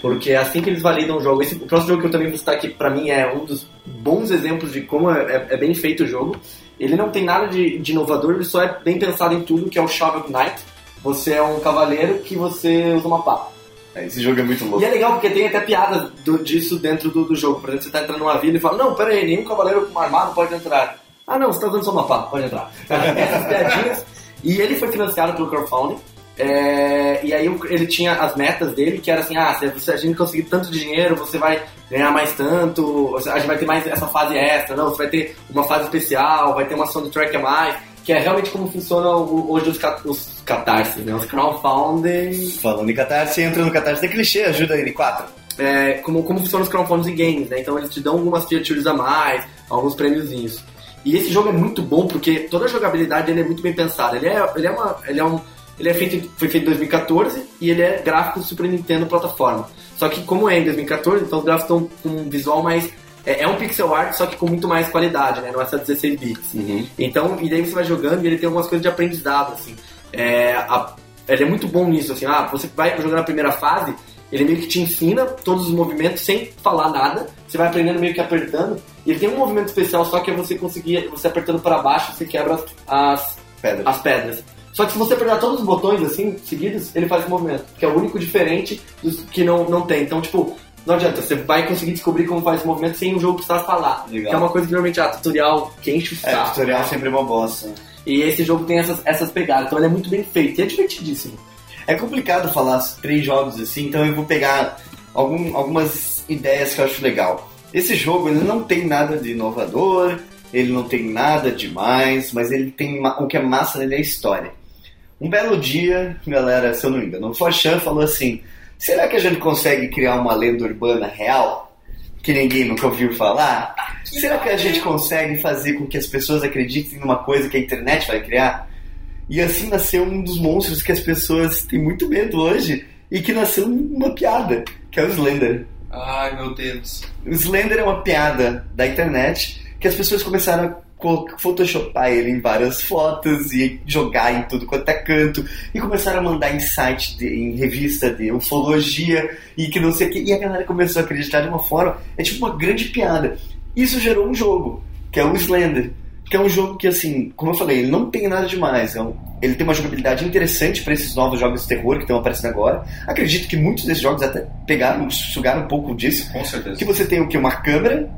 Porque assim que eles validam o jogo. Esse, o próximo jogo que eu também vou citar aqui, pra mim, é um dos bons exemplos de como é, é- é bem feito o jogo. Ele não tem nada de, de inovador, ele só é bem pensado em tudo, que é o Shovel Knight. Você é um cavaleiro que você usa uma pá. É, Esse jogo é muito louco. E é legal porque tem até piadas do- disso dentro do, do jogo. Por exemplo, você tá entrando numa vila e fala, não, pera aí, nenhum cavaleiro com armado pode entrar. Ah não, você tá usando só uma pá, pode entrar. Essas piadinhas. E ele foi financiado pelo crowdfunding. É, e aí ele tinha as metas dele, que era assim, ah, se a gente conseguir tanto dinheiro, você vai ganhar mais tanto, a gente vai ter mais essa fase extra, não, você vai ter uma fase especial, vai ter uma soundtrack a mais, que é realmente como funcionam o- hoje os, ca- os catarses, né? Os crowdfunding Falando em Catarse, entra no Catarse. Tem clichê, ajuda ele. Quatro. é, como, como funcionam os crowdfunding em games, né? Então eles te dão algumas features a mais, alguns prêmiozinhos. E esse jogo é muito bom porque toda a jogabilidade ele é muito bem pensada. Ele é, ele é, uma, ele é um. Ele é feito, foi feito em 2014 e ele é gráfico Super Nintendo plataforma. Só que como é em 2014, então os gráficos estão com um visual mais. É, é um pixel art, só que com muito mais qualidade, né? Não é só 16 bits. Então, e daí você vai jogando e ele tem algumas coisas de aprendizado, assim. É, a- ele é muito bom nisso, assim. Ah, você vai jogando a primeira fase, ele meio que te ensina todos os movimentos sem falar nada. Você vai aprendendo meio que apertando. E ele tem um movimento especial, só que é você conseguir, você apertando para baixo, você quebra as, as, Pedra. as pedras. Só que se você apertar todos os botões assim, seguidos, ele faz esse movimento. Que é o único diferente dos que não, não tem. Então, tipo, não adianta, você vai conseguir descobrir como faz esse movimento sem o jogo precisar falar. Legal. Que é uma coisa que normalmente, ah, tutorial que enche o É, saco. tutorial é sempre uma bosta. E esse jogo tem essas, essas pegadas, então ele é muito bem feito e é divertidíssimo. É complicado falar três jogos assim, então eu vou pegar algum- algumas ideias que eu acho legal. Esse jogo ele não tem nada de inovador, ele não tem nada demais, mas ele tem o que é massa nele é a história. Um belo dia, galera, se eu não me engano, o Forchan falou assim: será que a gente consegue criar uma lenda urbana real que ninguém nunca ouviu falar? Será que a gente consegue fazer com que as pessoas acreditem numa coisa que a internet vai criar? E assim nasceu um dos monstros que as pessoas têm muito medo hoje e que nasceu uma piada, que é o Slender. Ai, meu Deus. O Slender é uma piada da internet que as pessoas começaram a photoshopar ele em várias fotos e jogar em tudo quanto é canto e começaram a mandar em site, de- em revista de ufologia e que não sei o que. E a galera começou a acreditar de uma forma, é tipo uma grande piada. Isso gerou um jogo, que é o Slender. Que é um jogo que, assim, como eu falei, ele não tem nada demais. É um- ele tem uma jogabilidade interessante para esses novos jogos de terror que estão aparecendo agora. Acredito que muitos desses jogos até pegaram, sugaram um pouco disso. Com certeza. Que você tem o que? Uma câmera.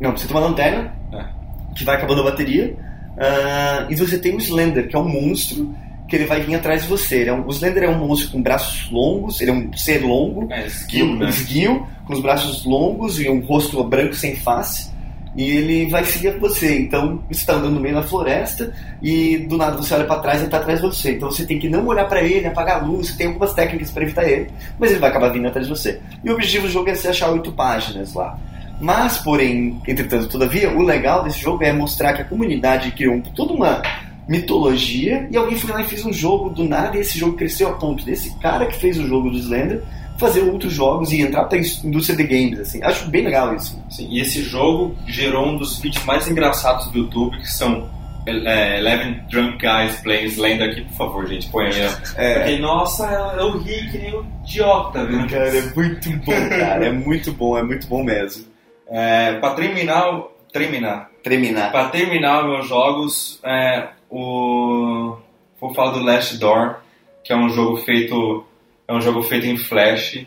Não, você tem uma lanterna. É. Que vai acabando a bateria. Ah, e você tem o Slender, que é um monstro que ele vai vir atrás de você. Ele é um- o Slender é um monstro com braços longos, ele é um ser longo, É, skill, um né? esguio, com os braços longos e um rosto branco sem face. E ele vai seguir você. Então, você está andando no meio da floresta e do nada você olha para trás e ele está atrás de você. Então você tem que não olhar para ele, apagar a luz, tem algumas técnicas para evitar ele, mas ele vai acabar vindo atrás de você. E o objetivo do jogo é você achar oito páginas lá. Mas, porém, entretanto, todavia, o legal desse jogo é mostrar que a comunidade criou toda uma mitologia e alguém foi lá e fez um jogo do nada e esse jogo cresceu a ponto desse cara que fez o jogo do Slender fazer outros jogos e entrar pra indústria de games, assim. Acho bem legal isso. Sim, e esse jogo gerou um dos vídeos mais engraçados do YouTube, que são é, Eleven Drunk Guys Playing Slender aqui, por favor, gente, põe aí. É. Porque, nossa, eu ri que nem um idiota, viu? Cara, é muito bom, cara. É muito bom, é muito bom mesmo. É, pra terminar, terminar, Terminar. pra terminar meus jogos, é, o... vou falar do Last Door, que é um jogo feito, é um jogo feito em Flash,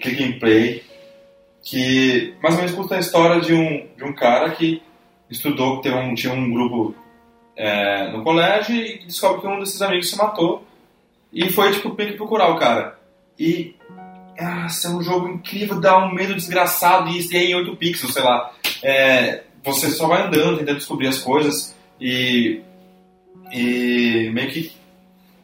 click and play, que mais ou menos conta a história de um, de um cara que estudou, teve um, tinha um grupo é, no colégio e descobre que um desses amigos se matou e foi tipo meio que procurar o cara. E nossa, é um jogo incrível, dá um medo desgraçado e é em 8 pixels, sei lá. É, você só vai andando, tentando descobrir as coisas e, e meio que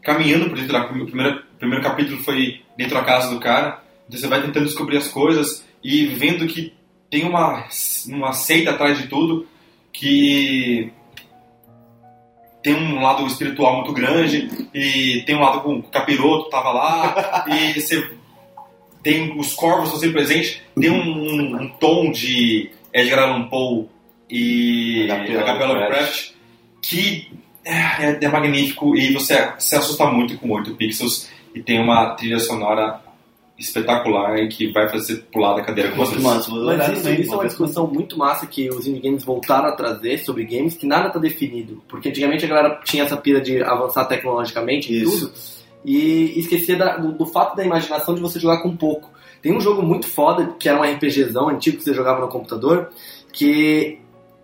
caminhando por dentro da. O primeiro, o primeiro capítulo foi dentro da casa do cara, então você vai tentando descobrir as coisas e vendo que tem uma, uma seita atrás de tudo que tem um lado espiritual muito grande e tem um lado com o capiroto tava lá e você tem os corvos estão sempre presentes tem um, um- um tom de Edgar Allan Poe e HP HP Lovecraft que é, é magnífico e você se assusta muito com 8 pixels e tem uma trilha sonora espetacular e que vai fazer pular da cadeira com Muito vocês. olhar Mas isso, isso é uma discussão muito massa que os indie games voltaram a trazer sobre games, que nada tá definido. Porque antigamente a galera tinha essa pira de avançar tecnologicamente e Isso. tudo, e esquecer da- do, do fato da imaginação de você jogar com pouco. Tem um jogo muito foda, que era um RPGzão antigo que você jogava no computador, que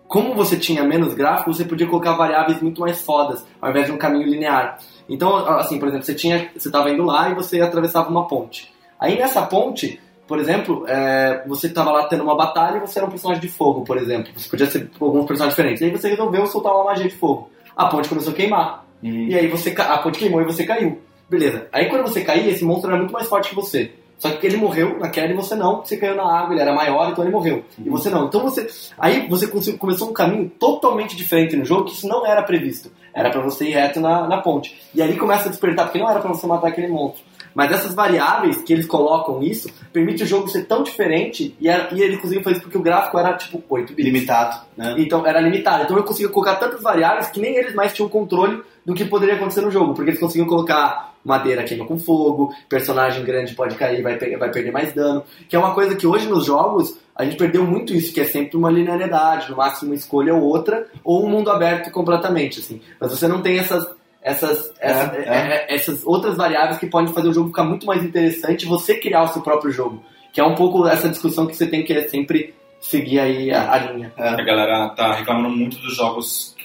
como você tinha menos gráfico, você podia colocar variáveis muito mais fodas, ao invés de um caminho linear. Então, assim, por exemplo, você tinha, você estava indo lá e você atravessava uma ponte. Aí nessa ponte, por exemplo, é, você estava lá tendo uma batalha e você era um personagem de fogo, por exemplo. Você podia ser alguns personagens diferentes. E aí você resolveu soltar uma magia de fogo. A ponte começou a queimar. E aí você a ponte queimou e você caiu. Beleza. Aí quando você caía, esse monstro era muito mais forte que você. Só que ele morreu na queda e você não, você caiu na água, ele era maior, então ele morreu. E você não. Então você. Aí você começou um caminho totalmente diferente no jogo, que isso não era previsto. Era pra você ir reto na, na ponte. E ali começa a despertar, porque não era pra você matar aquele monstro. Mas essas variáveis que eles colocam isso, permite o jogo ser tão diferente, e, era- e ele conseguiu fazer isso porque o gráfico era tipo 8 bits. Limitado, né? Então era limitado. Então eu conseguia colocar tantas variáveis que nem eles mais tinham controle do que poderia acontecer no jogo. Porque eles conseguiam colocar madeira queima com fogo, personagem grande pode cair, vai, pe- vai perder mais dano. Que é uma coisa que hoje nos jogos a gente perdeu muito isso, que é sempre uma linearidade, no máximo uma escolha ou outra, ou um mundo aberto completamente, assim. Mas você não tem essas. Essas, essa- é. é- é- essas outras variáveis que podem fazer o jogo ficar muito mais interessante e você criar o seu próprio jogo. Que é um pouco essa discussão que você tem que sempre seguir aí a, a linha. A galera tá reclamando muito dos jogos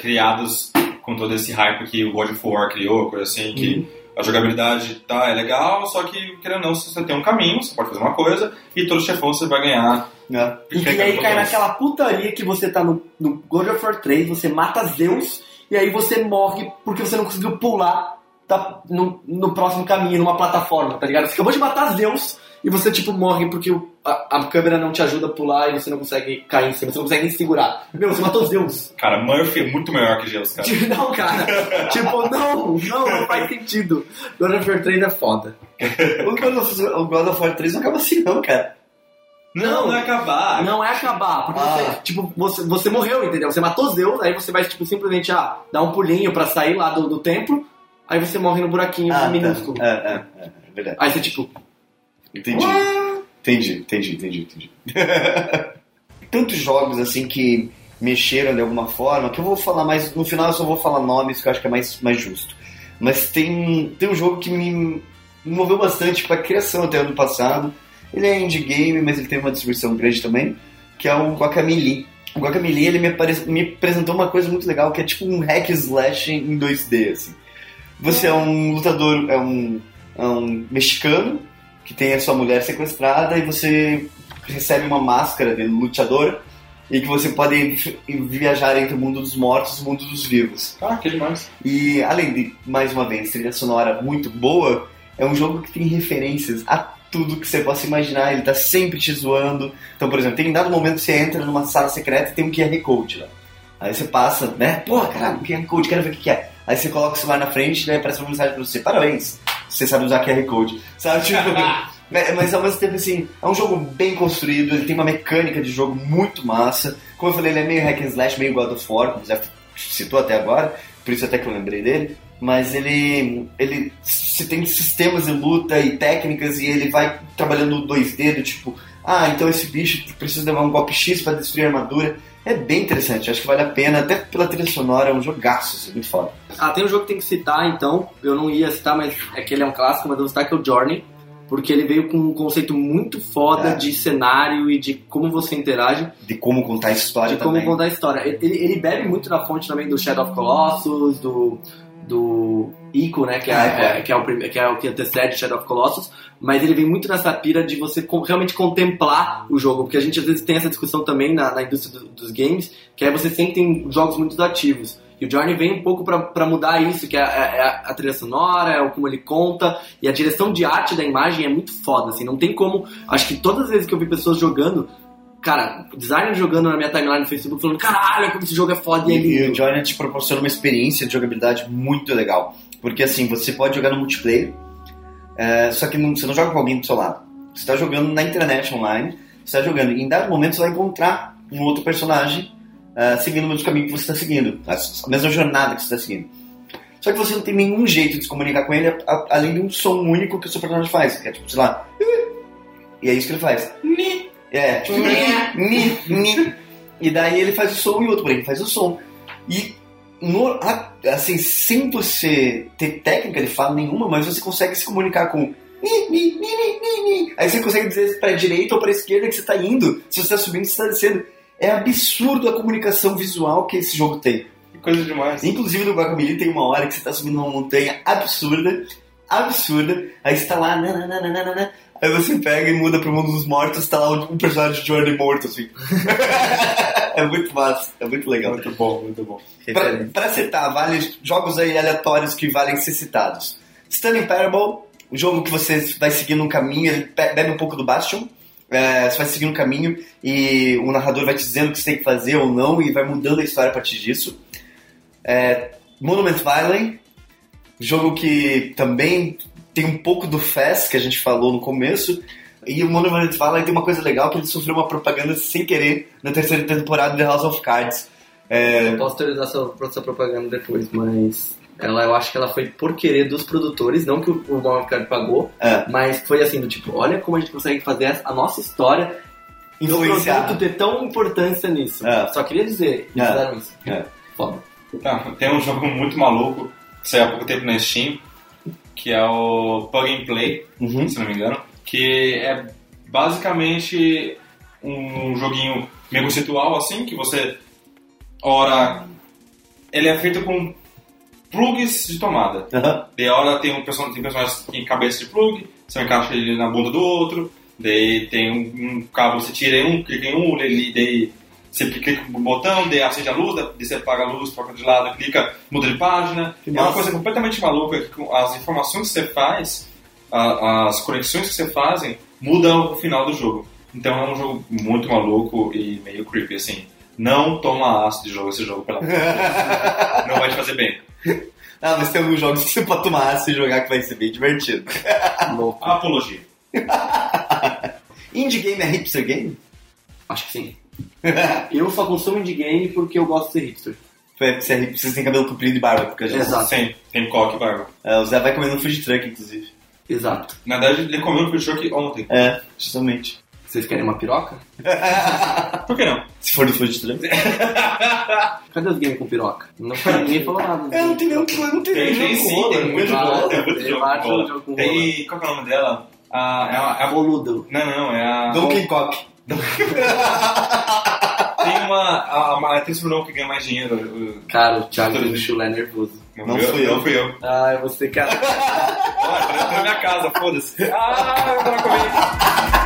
criados com todo esse hype que o God of War criou, coisa assim, que a jogabilidade tá, é legal, só que, querendo ou não, se você tem um caminho, você pode fazer uma coisa, e todo chefão você vai ganhar né? E que aí cai naquela putaria que você tá no, no God of War 3, você mata Zeus, e aí você morre porque você não conseguiu pular da- no, no próximo caminho, numa plataforma, tá ligado? Você acabou de matar Zeus e você, tipo, morre porque o- a, a câmera não te ajuda a pular e você não consegue cair em cima, você não consegue nem segurar. Meu, você matou Zeus. Cara, Murphy é muito melhor que Zeus, cara. Não, cara. tipo, não, não, não faz sentido. God of War 3 é foda. O God, of, o God of War 3 não acaba assim, não, cara. Não, não é acabar. Não é acabar, porque Ah. você, tipo, você, você morreu, entendeu? Você matou Zeus, aí você vai, tipo, simplesmente, ah, dar um pulinho pra sair lá do, do templo, aí você morre no buraquinho Ah, minúsculo. tá. É, é, é, é verdade. Aí você, tipo, Entendi. Entendi, entendi, entendi, entendi. Tantos jogos assim que mexeram de alguma forma, que eu vou falar mais. No final eu só vou falar nomes que eu acho que é mais, mais justo. Mas tem, tem um jogo que me, moveu bastante para a criação até ano passado. Ele é indie game, mas ele tem uma distribuição grande também, que é o Guacamelee. O Guacamelee ele me, apare- me apresentou uma coisa muito legal, que é tipo um hack slash em 2D, assim. Você é um lutador, é um, é um mexicano que tem a sua mulher sequestrada e você recebe uma máscara de lutador e que você pode vi- viajar entre o mundo dos mortos e o mundo dos vivos. Ah, que demais. E além de, mais uma vez, trilha sonora muito boa, é um jogo que tem referências a tudo que você possa imaginar. Ele tá sempre te zoando. Então, por exemplo, tem um dado momento que você entra numa sala secreta e tem um QR Code lá. Aí você passa, né? Pô, caralho, um QR Code, quero ver o que que é. Aí você coloca o celular na frente e daí aparece uma mensagem pra você. Parabéns, você sabe usar QR Code. Sabe, tipo... É, Mas ao mesmo tempo, assim, é um jogo bem construído, ele tem uma mecânica de jogo muito massa. Como eu falei, ele é meio hack and slash, meio God of War, como o Zé citou até agora, por isso até que eu lembrei dele. Mas ele, ele se tem sistemas de luta e técnicas e ele vai trabalhando no 2D, do tipo, ah, então esse bicho precisa levar um golpe X para destruir a armadura. É bem interessante, acho que vale a pena, até pela trilha sonora, é um jogaço, assim, muito foda. ah, tem um jogo que tem que citar, então, eu não ia citar, mas é que ele é um clássico, mas eu vou citar que é o Journey, porque ele veio com um conceito muito foda É. de cenário e de como você interage. De como contar a história de como também. contar a história. Ele, ele bebe muito na fonte também do Shadow of Colossus, do, do Ico, né? Que é, é. é- que é o, que é o que antecede Shadow of Colossus, mas ele vem muito nessa pira de você realmente contemplar o jogo, porque a gente às vezes tem essa discussão também na, na indústria do- dos games, que é você sempre tem jogos muito ativos. E o Journey vem um pouco pra- pra mudar isso, que é, é- é a, a trilha sonora, é o como ele conta, e a direção de arte da imagem é muito foda, assim, não tem como. Acho que todas as vezes que eu vi pessoas jogando, cara, designer jogando na minha timeline no Facebook falando, caralho, como esse jogo é foda e é E, e lindo. o Journey te proporciona uma experiência de jogabilidade muito legal. Porque assim, você pode jogar no multiplayer, é, só que não- você não joga com alguém do seu lado. Você está jogando na internet online, você está jogando. E em dado momento você vai encontrar um outro personagem é, seguindo o mesmo caminho que você está seguindo. A, a mesma jornada que você está seguindo. Só que você não tem nenhum jeito de se comunicar com ele a- além de um som único que o seu personagem faz. Que é tipo, sei lá. E é isso que ele faz. É, tipo, ni, ni. E daí ele faz o som e o outro, porém, faz o som. E no, assim, sem você ter técnica de fala nenhuma, mas você consegue se comunicar com. ni, ni, ni, ni, ni, ni. Aí você consegue dizer pra direita ou pra esquerda que você tá indo, se você tá subindo, se você tá descendo. É absurdo a comunicação visual que esse jogo tem. Que coisa demais. Inclusive no Guacamole tem uma hora que você tá subindo uma montanha absurda, absurda, aí você tá lá, nananana, aí você pega e muda pro mundo dos mortos, tá lá um personagem de Journey morto, assim. é muito massa, é muito legal. Muito bom, muito bom. Pra, pra citar, vale jogos aí aleatórios que valem ser citados. Stunning Parable, um jogo que você vai seguindo um caminho, ele bebe um pouco do Bastion. É, você vai seguindo um caminho e o narrador vai te dizendo o que você tem que fazer ou não e vai mudando a história a partir disso. É, Monument Valley, jogo que também tem um pouco do Fast que a gente falou no começo. E o Monument Valley tem uma coisa legal que ele sofreu uma propaganda sem querer na terceira temporada de House of Cards. É, Eu posso atualizar essa, essa propaganda depois, mas ela, eu acho que ela foi por querer dos produtores, não que o, o Monument Valley pagou, É. mas foi assim, do tipo, olha como a gente consegue fazer a nossa história o Influenciar. produto ter tão importância nisso. É. Só queria dizer, eles É. fizeram isso. É. Foda. Tá, tem um jogo muito maluco que saiu há pouco tempo na Steam, que é o Plug and Play, Uhum. se não me engano, que é basicamente um joguinho meio conceitual assim, que você ora ele é feito com plugs de tomada. E a hora tem um person tem personagens que tem cabeça de plug, você encaixa ele na bunda do outro, Daí tem um, um cabo, você tira em um, clica em um, daí, daí você clica no botão, daí acende a luz, você apaga a luz, troca de lado, clica, muda de página. É uma coisa completamente maluca que as informações que você faz, a- as conexões que você fazem, mudam o final do jogo. Então é um jogo muito maluco e meio creepy, assim. Não toma ácido de jogo esse jogo, pela Não vai te fazer bem. Ah, mas tem alguns jogos que você pode tomar ácido e jogar que vai ser bem divertido. Louco. Apologia. Indie game é hipster game? Acho que sim. Eu só consumo indie game porque eu gosto de ser hipster. Porque você é hipster, você tem cabelo comprido e barba. Porque a gente... Exato. Sim, tem coque e barba. É, o Zé vai comendo no food truck, inclusive. Exato. Na verdade, ele comeu no food truck ontem. É, justamente. Vocês querem uma piroca? Por que não? Se for do food truck. Cadê os games com piroca? Não, ninguém falou nada. É, não tem nenhum, não tem Tem, nenhum tem sim, tem muito tem jogo. Tem muito Tem jogo com rola. Tem. Qual que é o nome dela? A, é a, é a- Boludo. Não, não, é a. Donkey Kong. Tem uma. A, a atriz que ganha mais dinheiro. o- Cara, o Thiago tem um chulé nervoso. Não fui eu. Não fui eu. Ah, você, cara. Olha, tô na minha casa, foda-se. Ah, eu vou comer.